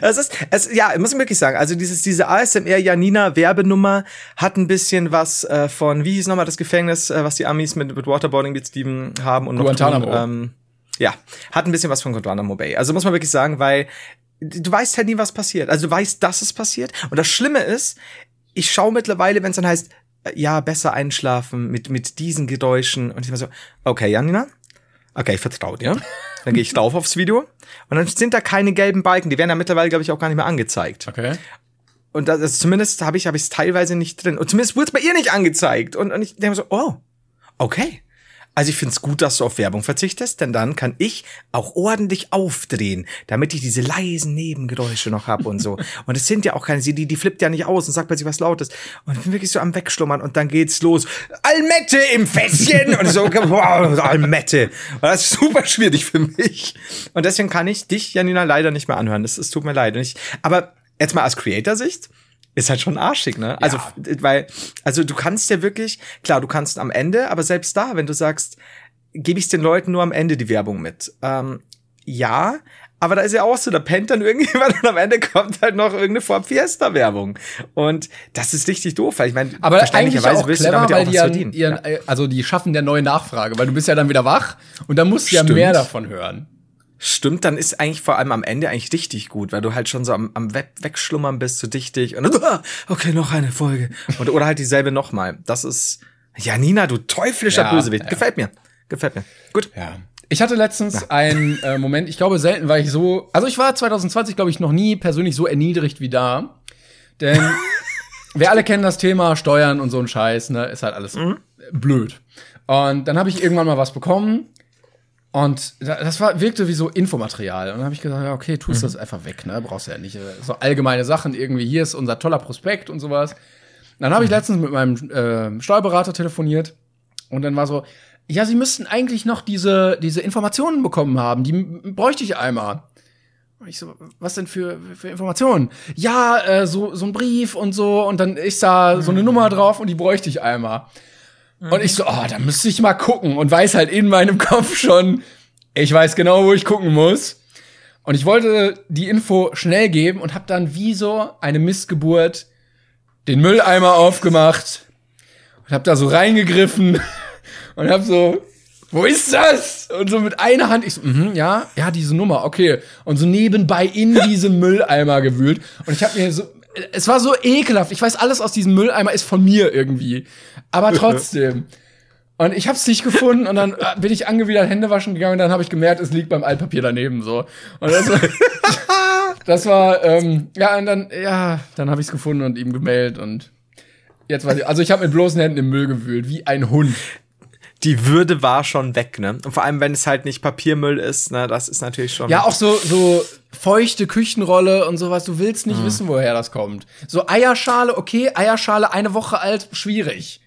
Es ist, es, ja, muss ich wirklich sagen. Also dieses, diese ASMR Janina Werbenummer hat ein bisschen was äh, von, wie hieß nochmal das Gefängnis, äh, was die Amis mit, mit Waterboarding betrieben haben und noch Guantanamo. tun, ähm, ja, hat ein bisschen was von Guantanamo Bay. Also muss man wirklich sagen, weil du weißt halt nie, was passiert. Also du weißt, dass es passiert. Und das Schlimme ist, ich schaue mittlerweile, wenn es dann heißt, äh, ja, besser einschlafen mit, mit diesen Geräuschen. Und ich war so, okay, Janina, okay, ich vertraue dir. Dann gehe ich drauf aufs Video und dann sind da keine gelben Balken. Die werden ja mittlerweile, glaube ich, auch gar nicht mehr angezeigt. Okay. Und das, das zumindest habe ich habe ich es teilweise nicht drin. Und zumindest wurde es bei ihr nicht angezeigt. Und, und ich denke mir so, oh, okay. Also ich finde es gut, dass du auf Werbung verzichtest, denn dann kann ich auch ordentlich aufdrehen, damit ich diese leisen Nebengeräusche noch hab und so. Und es sind ja auch keine, die, die flippt ja nicht aus und sagt plötzlich was Lautes. Und ich bin wirklich so am Wegschlummern und dann geht's los. Almette im Fässchen! Und so, wow, Almette. Und das ist super schwierig für mich. Und deswegen kann ich dich, Janina, leider nicht mehr anhören. Es, es tut mir leid. Und ich, aber jetzt mal aus Creator-Sicht, ist halt schon arschig, ne? Also, f- weil, also du kannst ja wirklich, klar, du kannst am Ende, aber selbst da, wenn du sagst, gebe ich den Leuten nur am Ende die Werbung mit. Ähm, ja, aber da ist ja auch so, da pennt dann irgendjemand und am Ende kommt halt noch irgendeine Ford Fiesta-Werbung. Und das ist richtig doof, weil ich meine, Aber auch willst du clever, damit ja auch die was ja, verdienen. ihren, ja. äh, also die schaffen der neue Nachfrage, weil du bist ja dann wieder wach und dann musst du ja mehr davon hören. Stimmt, dann ist eigentlich vor allem am Ende eigentlich richtig gut, weil du halt schon so am, am We Wegschlummern bist, so dichtig und dann, ah, okay, noch eine Folge. Und, oder halt dieselbe nochmal. Das ist, ja, Nina, du teuflischer Ja, Bösewicht. ja. Gefällt mir. Gefällt mir. Gut. Ja. Ich hatte letztens einen äh, Moment, ich glaube selten war ich so, also ich war 2020 glaube ich noch nie persönlich so erniedrigt wie da, denn wir alle kennen das Thema Steuern und so ein Scheiß, ne, ist halt alles blöd. Und dann habe ich irgendwann mal was bekommen und da- das war wirkte wie so Infomaterial und dann habe ich gesagt, ja, okay, tust das einfach weg, ne, brauchst du ja nicht äh, so allgemeine Sachen irgendwie, hier ist unser toller Prospekt und sowas. Dann habe ich letztens mit meinem äh, Steuerberater telefoniert und dann war so, ja, Sie müssten eigentlich noch diese, diese Informationen bekommen haben. Die bräuchte ich einmal. Und ich so, was denn für, für Informationen? Ja, äh, so, so ein Brief und so. Und dann ist da so eine Nummer drauf und die bräuchte ich einmal. Und ich so, oh, da müsste ich mal gucken. Und weiß halt in meinem Kopf schon, ich weiß genau, wo ich gucken muss. Und ich wollte die Info schnell geben und habe dann wie so eine Missgeburt den Mülleimer aufgemacht und hab da so reingegriffen und hab so, wo ist das? Und so mit einer Hand, ich so, mhm, ja, ja, diese Nummer, okay. Und so nebenbei in diesen Mülleimer gewühlt. Und ich hab mir so, es war so ekelhaft. Ich weiß, alles aus diesem Mülleimer ist von mir irgendwie. Aber trotzdem. Und ich hab's nicht gefunden und dann äh, bin ich angewidert Hände waschen gegangen und dann habe ich gemerkt, es liegt beim Altpapier daneben so. Und das war, das war ähm, ja und dann ja, dann habe ich's gefunden und ihm gemeldet und jetzt weiß ich, also ich habe mit bloßen Händen im Müll gewühlt, wie ein Hund. Die Würde war schon weg, ne? Und vor allem, wenn es halt nicht Papiermüll ist, ne, das ist natürlich schon. Ja, auch so so feuchte Küchenrolle und sowas, du willst nicht wissen, woher das kommt. So Eierschale, okay, Eierschale eine Woche alt, schwierig.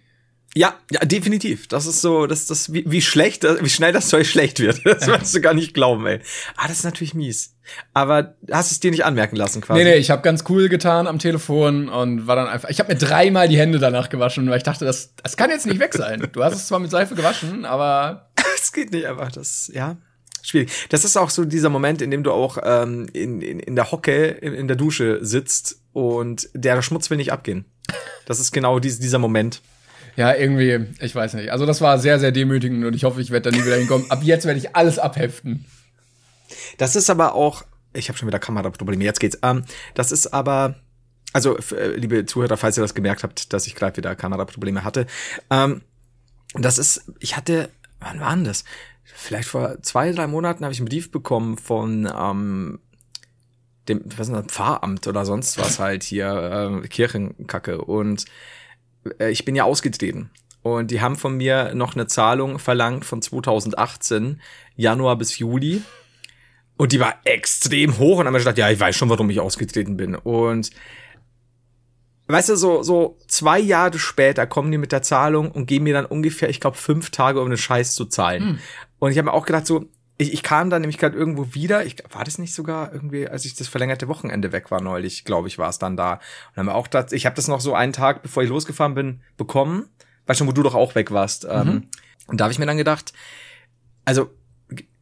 Ja, ja, definitiv. Das ist so, das, das, wie, wie schlecht, wie schnell das Zeug schlecht wird. Das wirst du gar nicht glauben, ey. Ah, das ist natürlich mies. Aber hast es dir nicht anmerken lassen, quasi. Nee, nee, ich habe ganz cool getan am Telefon und war dann einfach. Ich habe mir dreimal die Hände danach gewaschen, weil ich dachte, das, das kann jetzt nicht weg sein. Du hast es zwar mit Seife gewaschen, aber Es geht nicht einfach. Das, ja. Schwierig. Das ist auch so dieser Moment, in dem du auch ähm, in, in, in der Hocke, in, in der Dusche sitzt und der Schmutz will nicht abgehen. Das ist genau dies, dieser Moment. Ja, irgendwie, ich weiß nicht. Also das war sehr, sehr demütigend und ich hoffe, ich werde da nie wieder hinkommen. Ab jetzt werde ich alles abheften. Das ist aber auch, ich habe schon wieder Kameraprobleme, jetzt geht's. Ähm, das ist aber, also äh, liebe Zuhörer, falls ihr das gemerkt habt, dass ich gerade wieder Kameraprobleme hatte, ähm, das ist, ich hatte, wann war denn das? Vielleicht vor zwei, drei Monaten habe ich einen Brief bekommen von ähm, dem, was ist das, Pfarramt oder sonst was halt hier, äh, Kirchenkacke. Und ich bin ja ausgetreten. Und die haben von mir noch eine Zahlung verlangt von 2018, Januar bis Juli. Und die war extrem hoch und haben mir gesagt, ja, ich weiß schon, warum ich ausgetreten bin. Und weißt du, so, so zwei Jahre später kommen die mit der Zahlung und geben mir dann ungefähr, ich glaube, fünf Tage, um den Scheiß zu zahlen. Hm. Und ich habe mir auch gedacht, so, ich, ich kam dann nämlich gerade irgendwo wieder. Ich, war das nicht sogar irgendwie, als ich das verlängerte Wochenende weg war neulich, glaube ich, war es dann da. Und haben wir auch das, ich habe das noch so einen Tag, bevor ich losgefahren bin, bekommen. Weißt schon, wo du doch auch weg warst. Mhm. Ähm, und da habe ich mir dann gedacht, also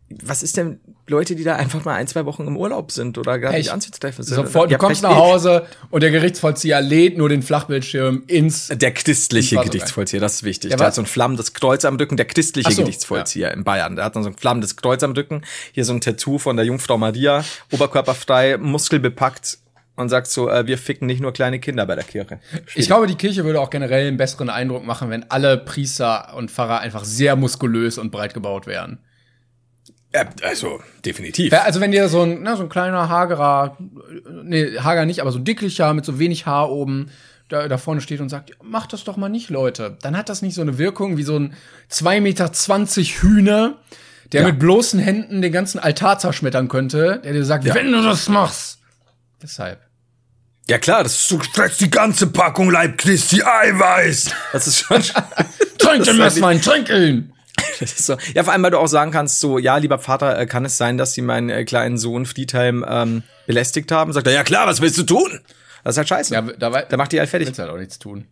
was ist denn Leute, die da einfach mal ein, zwei Wochen im Urlaub sind oder gar nicht anzutreffen sind? Sofort, du kommst nach Hause und der Gerichtsvollzieher lädt nur den Flachbildschirm ins. Der christliche Gerichtsvollzieher, das ist wichtig. Ja, der hat so ein flammendes Kreuz am Rücken, der christliche so, Gerichtsvollzieher ja. in Bayern. Der hat dann so ein flammendes Kreuz am Rücken, hier so ein Tattoo von der Jungfrau Maria, oberkörperfrei, muskelbepackt und sagt so, äh, wir ficken nicht nur kleine Kinder bei der Kirche. Schwierig. Ich glaube, die Kirche würde auch generell einen besseren Eindruck machen, wenn alle Priester und Pfarrer einfach sehr muskulös und breit gebaut wären. Ja, also, definitiv. Also, wenn dir so ein, na, so ein kleiner, hagerer, nee, hager nicht, aber so dicklicher, mit so wenig Haar oben, da, da vorne steht und sagt, macht das doch mal nicht, Leute. Dann hat das nicht so eine Wirkung wie so ein 2,20 Meter Hühner, der ja. mit bloßen Händen den ganzen Altar zerschmettern könnte, der dir sagt, ja. wenn du das machst. Deshalb. Ja klar, das ist so die ganze Packung Leib Christi Eiweiß. Das ist schon. trink den Messwein, trink ihn! so. Ja, vor allem, weil du auch sagen kannst, so, ja, lieber Vater, äh, kann es sein, dass sie meinen äh, kleinen Sohn Friedheim ähm, belästigt haben? Sagt er, ja klar, was willst du tun? Das ist halt scheiße. Ja, da, da macht die halt fertig. Willst halt auch nichts tun.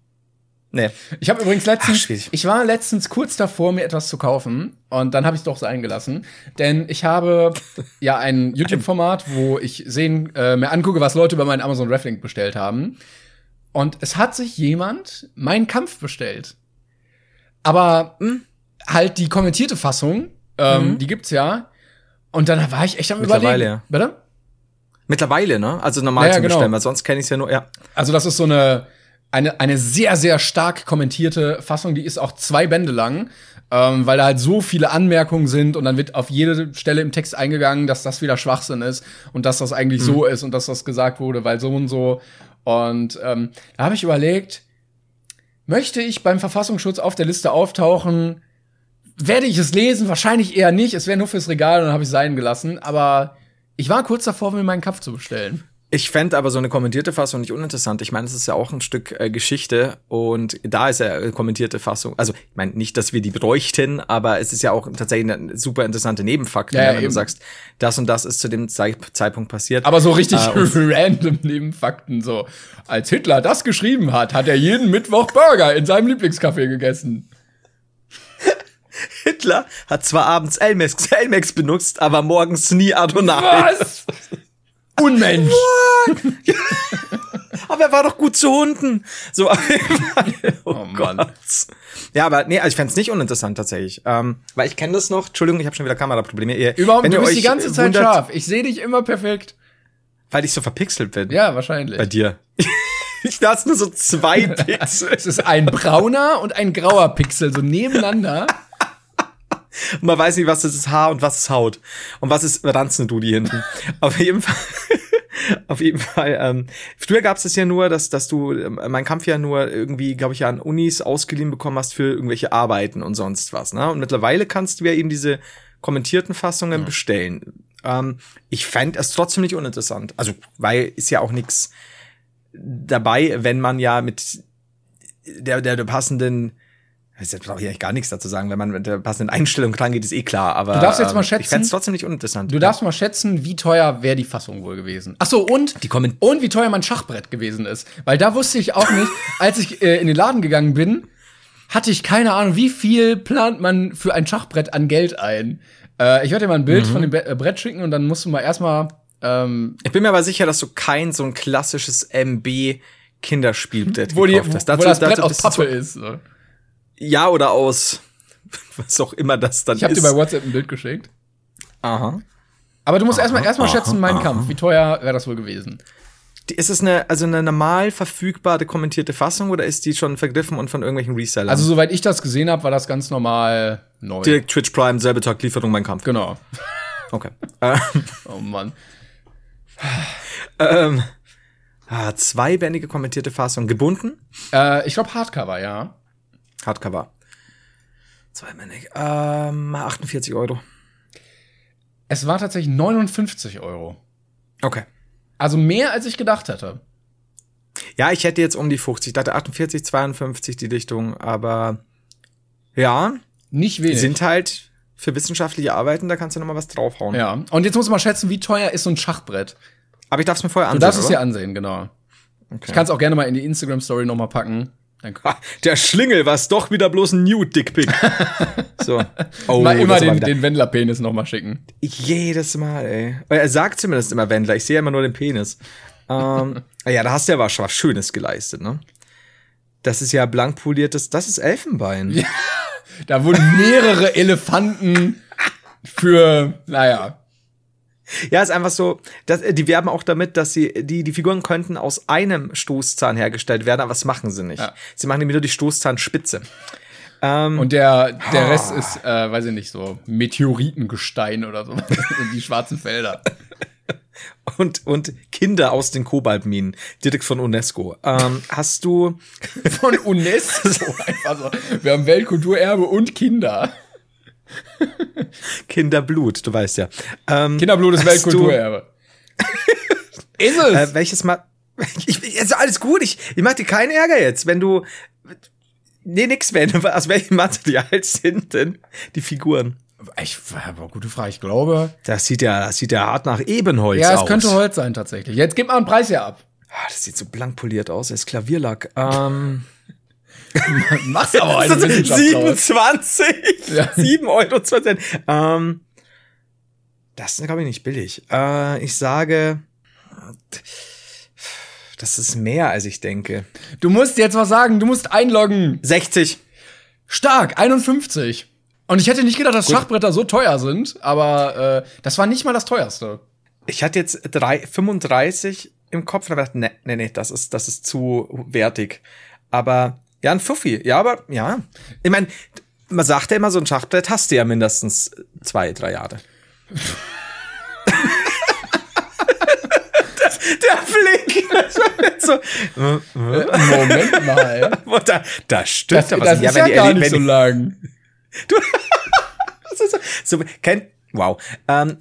Nee. Ich habe übrigens letztens, Ach, ich war letztens kurz davor, mir etwas zu kaufen und dann habe ich es doch so eingelassen, denn ich habe ja ein YouTube-Format, wo ich sehen, äh, mir angucke, was Leute über meinen Amazon Reflink bestellt haben und es hat sich jemand meinen Kampf bestellt, aber hm, halt die kommentierte Fassung, ähm, mhm. die gibt's ja. Und dann war ich echt am Mittlerweile, überlegen. Ja. Bitte? Mittlerweile, ne? Also normal ja, zu bestellen, genau. weil sonst kenne ich ja nur, ja. Also das ist so eine, eine, eine sehr, sehr stark kommentierte Fassung, die ist auch zwei Bände lang, ähm, weil da halt so viele Anmerkungen sind und dann wird auf jede Stelle im Text eingegangen, dass das wieder Schwachsinn ist und dass das eigentlich mhm. so ist und dass das gesagt wurde, weil so und so. Und ähm, da habe ich überlegt, möchte ich beim Verfassungsschutz auf der Liste auftauchen, werde ich es lesen? Wahrscheinlich eher nicht. Es wäre nur fürs Regal und dann habe ich es sein gelassen. Aber ich war kurz davor, mir meinen Kampf zu bestellen. Ich fände aber so eine kommentierte Fassung nicht uninteressant. Ich meine, es ist ja auch ein Stück äh, Geschichte und da ist ja kommentierte Fassung. Also, ich meine nicht, dass wir die bräuchten, aber es ist ja auch tatsächlich eine super interessante Nebenfaktor, ja, wenn eben. du sagst, das und das ist zu dem Ze Zeitpunkt passiert. Aber so richtig äh, random Nebenfakten, so. Als Hitler das geschrieben hat, hat er jeden Mittwoch Burger in seinem Lieblingscafé gegessen. Hitler hat zwar abends Elmex, Elmex benutzt, aber morgens nie Adonai. Was? Unmensch. aber er war doch gut zu Hunden. So, oh, oh Mann. Ja, aber nee, also ich fände es nicht uninteressant tatsächlich. Ähm, weil ich kenne das noch. Entschuldigung, ich habe schon wieder Kameraprobleme. Ihr, Überhaupt, wenn du bist die ganze Zeit wundert, scharf. Ich sehe dich immer perfekt. Weil ich so verpixelt bin. Ja, wahrscheinlich. Bei dir. ich da nur so zwei Pixel. es ist ein brauner und ein grauer Pixel, so nebeneinander. Und man weiß nicht, was das ist Haar und was ist Haut. Und was ist Ranznuduli hinten. Auf jeden Fall. Auf jeden Fall. Ähm, früher gab es das ja nur, dass, dass du ähm, mein Kampf ja nur irgendwie, glaube ich, ja an Unis ausgeliehen bekommen hast für irgendwelche Arbeiten und sonst was. Ne? Und mittlerweile kannst du ja eben diese kommentierten Fassungen mhm. bestellen. Ähm, ich fände es trotzdem nicht uninteressant. Also, weil ist ja auch nichts dabei, wenn man ja mit der, der, der passenden Jetzt brauche ich eigentlich gar nichts dazu sagen. Wenn man mit der passenden Einstellung dran geht, ist eh klar. Aber du darfst jetzt mal schätzen. Ich fände es trotzdem nicht uninteressant. Du darfst mal schätzen, wie teuer wäre die Fassung wohl gewesen. Ach so und die kommen und wie teuer mein Schachbrett gewesen ist, weil da wusste ich auch nicht, als ich äh, in den Laden gegangen bin, hatte ich keine Ahnung, wie viel plant man für ein Schachbrett an Geld ein. Äh, ich werde dir mal ein Bild mhm. von dem Be äh, Brett schicken und dann musst du mal erstmal. Ähm, ich bin mir aber sicher, dass du kein so ein klassisches MB Kinderspielbrett gekauft hast. Dazu, wo das Brett aus Pappe ist. So. Ja, oder aus was auch immer das dann ich hab ist. Ich habe dir bei WhatsApp ein Bild geschickt. Aha. Aber du musst erstmal erstmal schätzen, mein. Kampf. Wie teuer wäre das wohl gewesen? Ist es eine, also eine normal verfügbare kommentierte Fassung oder ist die schon vergriffen und von irgendwelchen Resellern? Also, soweit ich das gesehen habe, war das ganz normal neu. Direkt Twitch Prime, selbe Tag Lieferung, mein Kampf. Genau. Okay. oh Mann. ähm, ah, zweibändige kommentierte Fassung. Gebunden? Äh, ich glaube Hardcover, ja. Hardcover. Zweibändig. Ähm, 48 Euro. Es war tatsächlich 59 Euro. Okay. Also mehr, als ich gedacht hätte. Ja, ich hätte jetzt um die 50. Ich dachte 48, 52 die Dichtung, aber ja, Nicht die wenig. sind halt für wissenschaftliche Arbeiten, da kannst du noch mal was draufhauen. ja. Und jetzt muss man mal schätzen, wie teuer ist so ein Schachbrett. Aber ich darf es mir vorher Du ansehen. darfst es ja ansehen, genau. Ich kann es auch gerne mal in die Instagram-Story noch mal packen. Dann Ha, der Schlingel war doch wieder bloß ein Nude-Dickpick. so. Oh, mal immer den, den Wendler-Penis noch mal schicken. Jedes Mal, ey. Er sagt zumindest immer Wendler. Ich sehe ja immer nur den Penis. ähm, ja, da hast du ja was, was Schönes geleistet, ne? Das ist ja blank poliertes, das ist Elfenbein. Da wurden mehrere Elefanten für, naja, Ja, ist einfach so, dass, äh, die werben auch damit, dass sie, die, die Figuren könnten aus einem Stoßzahn hergestellt werden, aber das machen sie nicht. Ja. Sie machen nämlich nur die Stoßzahnspitze. Ähm, Und der, der Rest ist, äh, weiß ich nicht, so Meteoritengestein oder so. die schwarzen Felder. und, und Kinder aus den Kobaltminen, direkt von UNESCO. Ähm, hast du, Von UNESCO. Einfach so. Wir haben Weltkulturerbe und Kinder. Kinderblut, du weißt ja. Ähm, Kinderblut ist Weltkulturerbe. ist es? Äh, welches Mal? Ich, ist alles gut. Ich, ich mach dir keinen Ärger jetzt, wenn du. Nee, nix, wenn. Aus welchem Material sind denn die Figuren? ich, aber gute Frage. Ich glaube. Das sieht ja, das sieht ja hart nach Ebenholz Ja, aus. es könnte Holz sein tatsächlich. Jetzt gib mal einen Preis hier ab. Ah, das sieht so blank poliert aus. Das ist Klavierlack. Ähm, Mach's aber eine Wissenschaft draus. 27. Ja. 7 Euro 20. Ähm, das ist, glaube ich, nicht billig. Äh, ich sage, das ist mehr, als ich denke. Du musst jetzt was sagen. Du musst einloggen. 60. Stark, 51. Und ich hätte nicht gedacht, dass Schachbretter so teuer sind, aber äh, das war nicht mal das teuerste. Ich hatte jetzt drei, 35 im Kopf und habe gedacht, nee, nee, nee, das ist, das ist zu wertig. Aber ja, ein Fuffi. Ja, aber ja. Ich meine, man sagt ja immer, so ein Schachbrett hast du ja mindestens zwei, drei Jahre. das, der Blick. Das war jetzt so, Moment mal. Da, da stimmt Das, aber das so. ist ja die gar nicht so lang. Ist so, so kennt, wow. Ähm,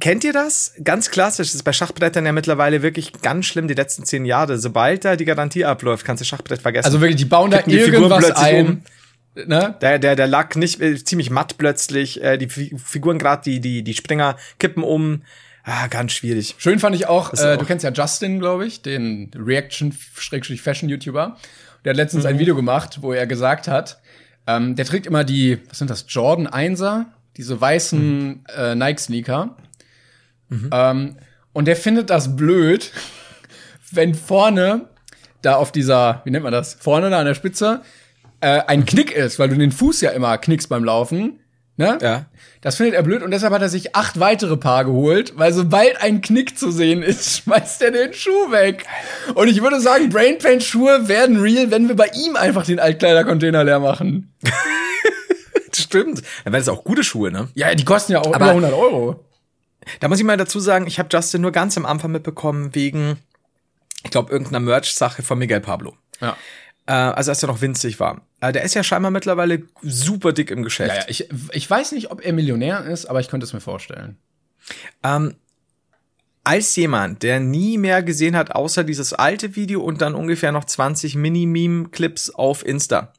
kennt ihr das? Ganz klassisch, das ist bei Schachbrettern ja mittlerweile wirklich ganz schlimm die letzten zehn Jahre. Sobald da die Garantie abläuft, kannst du Schachbrett vergessen. Also wirklich, die bauen da Kippen die Figuren irgendwas plötzlich ein. um. Ne? der, der, der Lack nicht äh, ziemlich matt plötzlich, äh, die Fi- Figuren gerade, die, die, die Springer kippen um. Ah, ganz schwierig. Schön fand ich auch, äh, auch- du kennst ja Justin, glaube ich, den Reaction-Fashion-YouTuber. Der hat Mhm. letztens ein Video gemacht, wo er gesagt hat, ähm, der trägt immer die, was sind das, Jordan 1er, diese weißen Mhm. äh, Nike-Sneaker. Ähm, und der findet das blöd, wenn vorne da auf dieser, wie nennt man das, vorne da an der Spitze äh, ein Knick ist, weil du den Fuß ja immer knickst beim Laufen. Ne? Ja. Das findet er blöd und deshalb hat er sich acht weitere Paar geholt, weil sobald ein Knick zu sehen ist, schmeißt er den Schuh weg. Und ich würde sagen, Brainpaint Schuhe werden real, wenn wir bei ihm einfach den Altkleidercontainer leer machen. Stimmt. Dann wären es auch gute Schuhe, ne? Ja, die kosten ja auch Aber- über 100 Euro. Da muss ich mal dazu sagen, ich habe Justin nur ganz am Anfang mitbekommen wegen, ich glaube, irgendeiner Merch-Sache von Miguel Pablo. Ja. Äh, also als er noch winzig war. Äh, der ist ja scheinbar mittlerweile super dick im Geschäft. Ja, ja, ich, ich weiß nicht, ob er Millionär ist, aber ich könnte es mir vorstellen. Ähm, als jemand, der nie mehr gesehen hat, außer dieses alte Video und dann ungefähr noch 20 Mini-Meme-Clips auf Insta.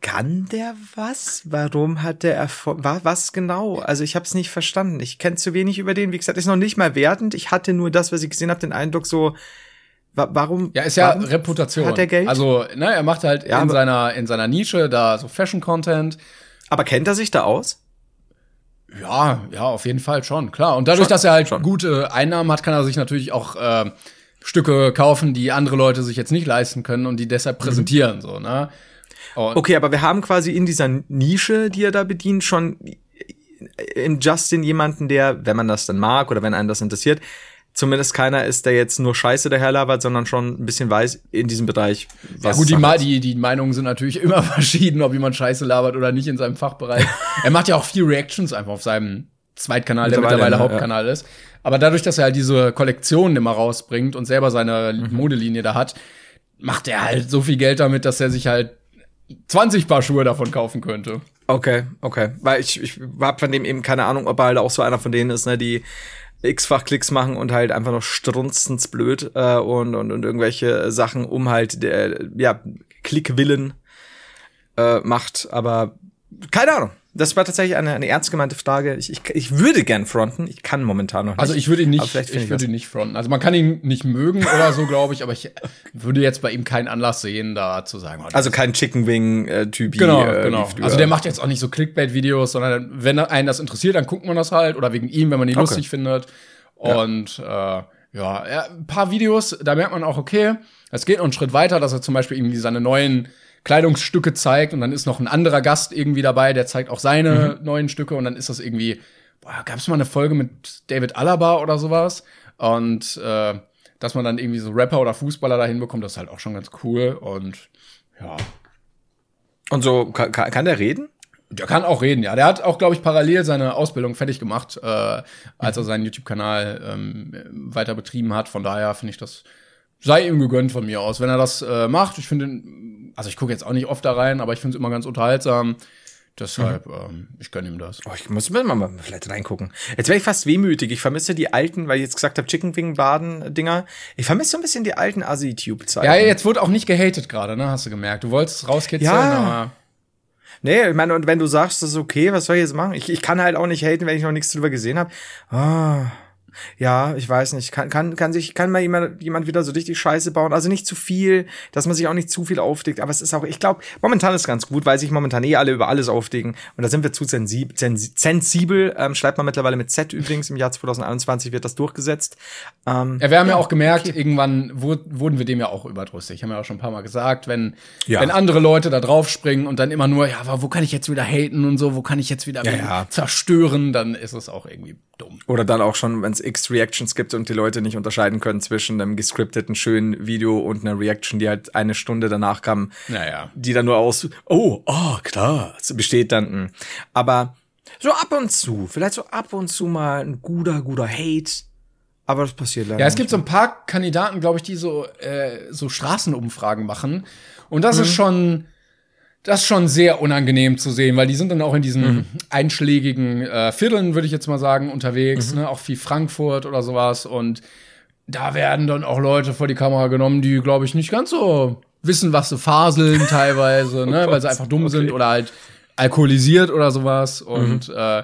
Kann der was? Warum hat der Erfolg? Was genau? Also ich habe es nicht verstanden. Ich kenne zu wenig über den. Wie gesagt, ist noch nicht mal wertend. Ich hatte nur das, was ich gesehen habe, den Eindruck so, wa warum? Ja, ist ja Reputation. Hat er Geld? Also, ne, er macht halt Ja, in seiner in seiner Nische da so Fashion Content. Aber kennt er sich da aus? Ja, ja, auf jeden Fall schon, klar. Und dadurch, Schon, dass er halt schon. gute Einnahmen hat, kann er sich natürlich auch äh, Stücke kaufen, die andere Leute sich jetzt nicht leisten können und die deshalb präsentieren, so, ne? Und Okay, aber wir haben quasi in dieser Nische, die er da bedient, schon im Justin jemanden, der, wenn man das dann mag oder wenn einen das interessiert, zumindest keiner ist, der jetzt nur Scheiße daherlabert, sondern schon ein bisschen weiß in diesem Bereich, ja, was gut, die, Ma die, die Meinungen sind natürlich immer verschieden, ob jemand Scheiße labert oder nicht in seinem Fachbereich. er macht ja auch viel Reactions einfach auf seinem Zweitkanal, der Mittlerweile, ne, Hauptkanal ist. Aber dadurch, dass er halt diese Kollektionen immer rausbringt und selber seine Mhm. Modelinie da hat, macht er halt so viel Geld damit, dass er sich halt 20 Paar Schuhe davon kaufen könnte. Okay, okay. Weil ich, ich hab von dem eben keine Ahnung, ob er halt auch so einer von denen ist, ne, die x-fach Klicks machen und halt einfach noch strunzensblöd äh, und, und, und irgendwelche Sachen, um halt der, ja, Klickwillen äh, macht. Aber keine Ahnung. Das war tatsächlich eine, eine ernst gemeinte Frage. Ich, ich, ich würde gern fronten. Ich kann momentan noch nicht. Also ich würde ihn nicht, ich ich würde ihn nicht fronten. Also man kann ihn nicht mögen oder so, glaube ich, aber ich würde jetzt bei ihm keinen Anlass sehen, da zu sagen. oh, Also kein Chicken Wing äh, Typ. Genau, äh, genau. Also der macht jetzt auch nicht so Clickbait-Videos, sondern wenn einen das interessiert, dann guckt man das halt oder wegen ihm, wenn man ihn Okay. lustig findet. Und äh, ja, er, ein paar Videos, da merkt man auch, okay, es geht noch einen Schritt weiter, dass er zum Beispiel irgendwie seine neuen Kleidungsstücke zeigt und dann ist noch ein anderer Gast irgendwie dabei, der zeigt auch seine neuen Stücke und dann ist das irgendwie, boah, gab es mal eine Folge mit David Alaba oder sowas und äh, dass man dann irgendwie so Rapper oder Fußballer dahin bekommt, das ist halt auch schon ganz cool und ja, Und so kann, kann kann der reden? der kann auch reden, ja. Der hat auch, glaube ich, parallel seine Ausbildung fertig gemacht, äh, als er seinen YouTube-Kanal ähm, weiter betrieben hat. Von daher finde ich das sei ihm gegönnt von mir aus, wenn er das äh, macht. Ich finde, also ich gucke jetzt auch nicht oft da rein, aber ich finde es immer ganz unterhaltsam. Deshalb, ähm, ich gönne ihm das. Oh, ich muss mir mal, mal vielleicht reingucken. Jetzt wäre ich fast wehmütig. Ich vermisse die alten, weil ich jetzt gesagt habe, Chicken Wing Baden Dinger. Ich vermisse so ein bisschen die alten Asi-Tube-Zeiten. Ja, jetzt wurde auch nicht gehatet gerade, ne? Hast du gemerkt. Du wolltest es rauskitzeln, Ja. aber Nee, ich meine, und wenn du sagst, das ist okay, was soll ich jetzt machen? Ich, ich kann halt auch nicht haten, wenn ich noch nichts drüber gesehen habe. Ah, ja, ich weiß nicht. Kann, kann, kann sich, kann mal jemand, jemand wieder so richtig Scheiße bauen? Also nicht zu viel, dass man sich auch nicht zu viel aufdeckt. Aber es ist auch, ich glaube, momentan ist ganz gut, weil sich momentan eh alle über alles aufdecken. Und da sind wir zu sensib, sensi sensibel. Ähm, schreibt man mittlerweile mit Z übrigens. Im Jahr 2021 wird das durchgesetzt. Ähm, Ja, wir haben ja, auch gemerkt, irgendwann wu- wurden wir dem ja auch überdrüssig. Haben wir ja auch schon ein paar Mal gesagt, wenn, Ja. wenn andere Leute da drauf springen und dann immer nur, ja, aber wo kann ich jetzt wieder haten und so, wo kann ich jetzt wieder Ja, ja. zerstören, dann ist es auch irgendwie dumm. Oder dann auch schon, wenn es x Reactions gibt und die Leute nicht unterscheiden können zwischen einem gescripteten schönen Video und einer Reaction, die halt eine Stunde danach kam, Naja. die dann nur aus, oh, ah, klar, besteht dann. mh. Aber so ab und zu, vielleicht so ab und zu mal ein guter, guter Hate. Aber das passiert leider Ja, es gibt so ein paar Kandidaten, glaube ich, die so, äh, so Straßenumfragen machen. Und das ist schon, das ist schon sehr unangenehm zu sehen, weil die sind dann auch in diesen einschlägigen äh, Vierteln, würde ich jetzt mal sagen, unterwegs, ne? auch wie Frankfurt oder sowas. Und da werden dann auch Leute vor die Kamera genommen, die, glaube ich, nicht ganz so wissen, was sie faseln teilweise, ne? weil sie einfach dumm sind oder halt alkoholisiert oder sowas. Und äh,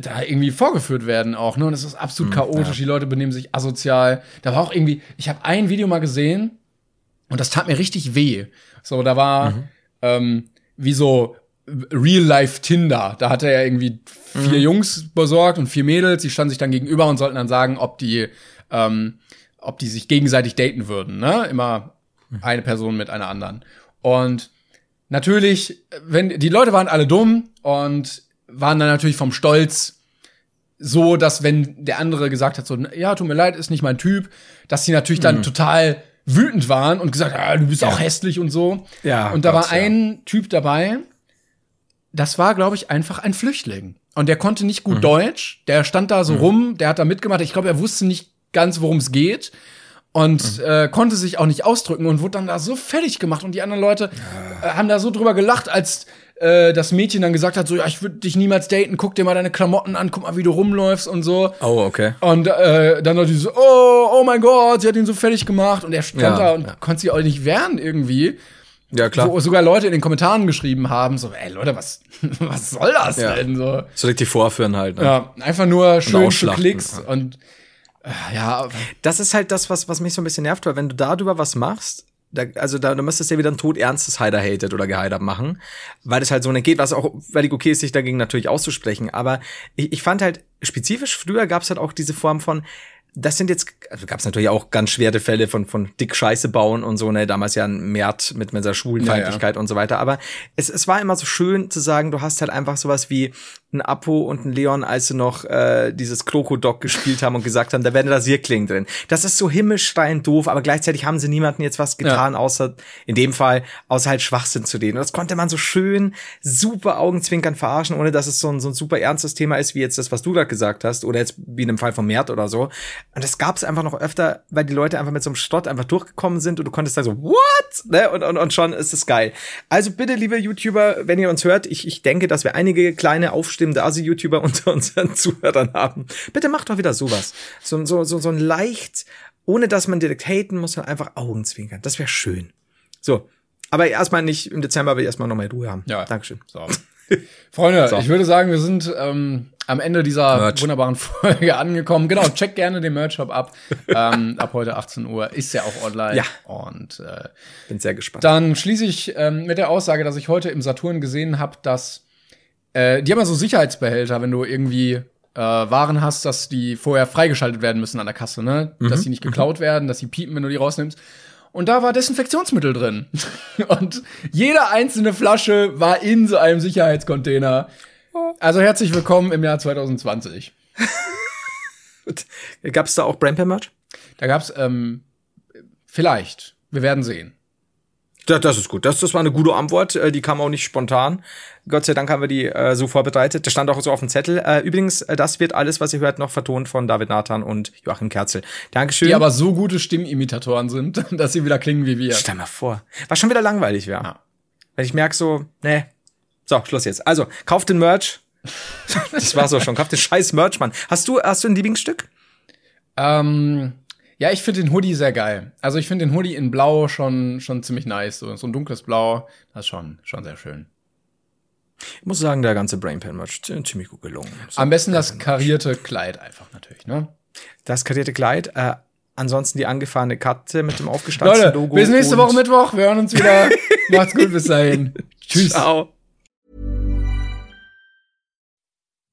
da irgendwie vorgeführt werden auch, ne? Und es ist absolut chaotisch, die Leute benehmen sich asozial. Da war auch irgendwie, ich habe ein Video mal gesehen und das tat mir richtig weh. So, da war ähm, wie so Real-Life Tinder. Da hat er ja irgendwie vier Jungs besorgt und vier Mädels, die standen sich dann gegenüber und sollten dann sagen, ob die, ähm, ob die sich gegenseitig daten würden, ne? Immer eine Person mit einer anderen. Und natürlich, wenn die Leute waren alle dumm und waren dann natürlich vom Stolz so, dass wenn der andere gesagt hat, so, ja, tut mir leid, ist nicht mein Typ, dass sie natürlich Mhm. dann total wütend waren und gesagt, ah, du bist auch hässlich und so. Ja, und da Gott, war ein Typ dabei, das war, glaube ich, einfach ein Flüchtling. Und der konnte nicht Mhm. gut Deutsch, der stand da so rum, der hat da mitgemacht. Ich glaube, er wusste nicht ganz, worum es geht und Mhm. äh, konnte sich auch nicht ausdrücken und wurde dann da so fertig gemacht und die anderen Leute äh, haben da so drüber gelacht, als äh, das Mädchen dann gesagt hat, so ja, ich würde dich niemals daten, guck dir mal deine Klamotten an, guck mal, wie du rumläufst und so. Oh, okay. Und äh, dann Leute so, oh, oh mein Gott, sie hat ihn so fertig gemacht und er stand Ja, da und ja. konnte sich auch nicht wehren irgendwie. Ja, klar. Wo sogar Leute in den Kommentaren geschrieben haben, so, ey Leute, was, was soll das Ja. denn so? So richtig vorführen halt. Ne? Ja, einfach nur schön für. Klicks und äh, ja, das ist halt das, was, was mich so ein bisschen nervt, weil wenn du darüber was machst, da, also da, du müsstest ja wieder ein todernstes Hider hated oder gehider machen, weil das halt so nicht geht, was auch völlig okay ist, sich dagegen natürlich auszusprechen. Aber ich, ich fand halt spezifisch, früher gab es halt auch diese Form von, das sind jetzt, also gab es natürlich auch ganz schwere Fälle von, von dick Scheiße bauen und so, ne, damals ja ein Mert mit, mit seiner Schwulenfeindlichkeit und so weiter. Aber es, es war immer so schön zu sagen, du hast halt einfach sowas wie ein Apo und ein Leon, als sie noch äh, dieses Krokodok gespielt haben und gesagt haben, da werden Rasierklingen drin. Das ist so himmelschreiend doof, aber gleichzeitig haben sie niemanden jetzt was getan, außer in dem Fall, außer halt Schwachsinn zu denen. Und das konnte man so schön, super Augenzwinkern verarschen, ohne dass es so ein, so ein super ernstes Thema ist, wie jetzt das, was du gerade gesagt hast, oder jetzt wie in dem Fall von Mert oder so. Und das gab es einfach noch öfter, weil die Leute einfach mit so einem Stott einfach durchgekommen sind und du konntest da so, what? Ne? Und, und, und schon ist es geil. Also bitte, liebe YouTuber, wenn ihr uns hört, ich, ich denke, dass wir einige kleine aufstimmende Asi-YouTuber unter unseren Zuhörern haben. Bitte macht doch wieder sowas. So, so, so, so ein leicht, ohne dass man direkt haten muss, sondern einfach Augenzwinkern. Das wäre schön. So. Aber erstmal nicht, im Dezember will ich erstmal nochmal Ruhe haben. Ja. Dankeschön. So. Freunde, So. ich würde sagen, wir sind ähm, am Ende dieser Merch. wunderbaren Folge angekommen. Genau, check gerne den Merch-Shop ab. ähm, ab heute 18 Uhr ist ja auch online. Ja. Und äh, Bin sehr gespannt. dann schließe ich ähm, mit der Aussage, dass ich heute im Saturn gesehen habe, dass äh, die haben ja so Sicherheitsbehälter, wenn du irgendwie äh, Waren hast, dass die vorher freigeschaltet werden müssen an der Kasse, ne? Dass die nicht geklaut werden, dass die piepen, wenn du die rausnimmst. Und da war Desinfektionsmittel drin. Und jede einzelne Flasche war in so einem Sicherheitscontainer. Also herzlich willkommen im Jahr 2020. Gab's da auch Brainpan-Merch? Da gab's ähm, vielleicht, wir werden sehen. Ja, das ist gut. Das, das war eine gute Antwort. Äh, Die kam auch nicht spontan. Gott sei Dank haben wir die äh, so vorbereitet. Das stand auch so auf dem Zettel. Äh, übrigens, äh, das wird alles, was ihr hört, noch vertont von David Nathan und Joachim Kerzel. Dankeschön. Die aber so gute Stimmimitatoren sind, dass sie wieder klingen wie wir. Stell mal vor. Was schon wieder langweilig wäre. Ja. Wenn ich merk so, nee. So, Schluss jetzt. Also, kauft den Merch. das war's auch schon. Kauft den scheiß Merch, Mann. Hast du, hast du ein Lieblingsstück? Ähm, ja, ich finde den Hoodie sehr geil. Also ich finde den Hoodie in Blau schon, schon ziemlich nice. So, so ein dunkles Blau, das ist schon, schon sehr schön. Ich muss sagen, der ganze Brainpan-Merch zi- ziemlich gut gelungen. So, Am besten das karierte Kleid einfach natürlich, ne? Das karierte Kleid. Äh, ansonsten die angefahrene Katze mit dem aufgestanzten Leute, Logo. bis nächste Woche Mittwoch. Wir hören uns wieder. Macht's gut, bis dahin. Tschüss. Ciao.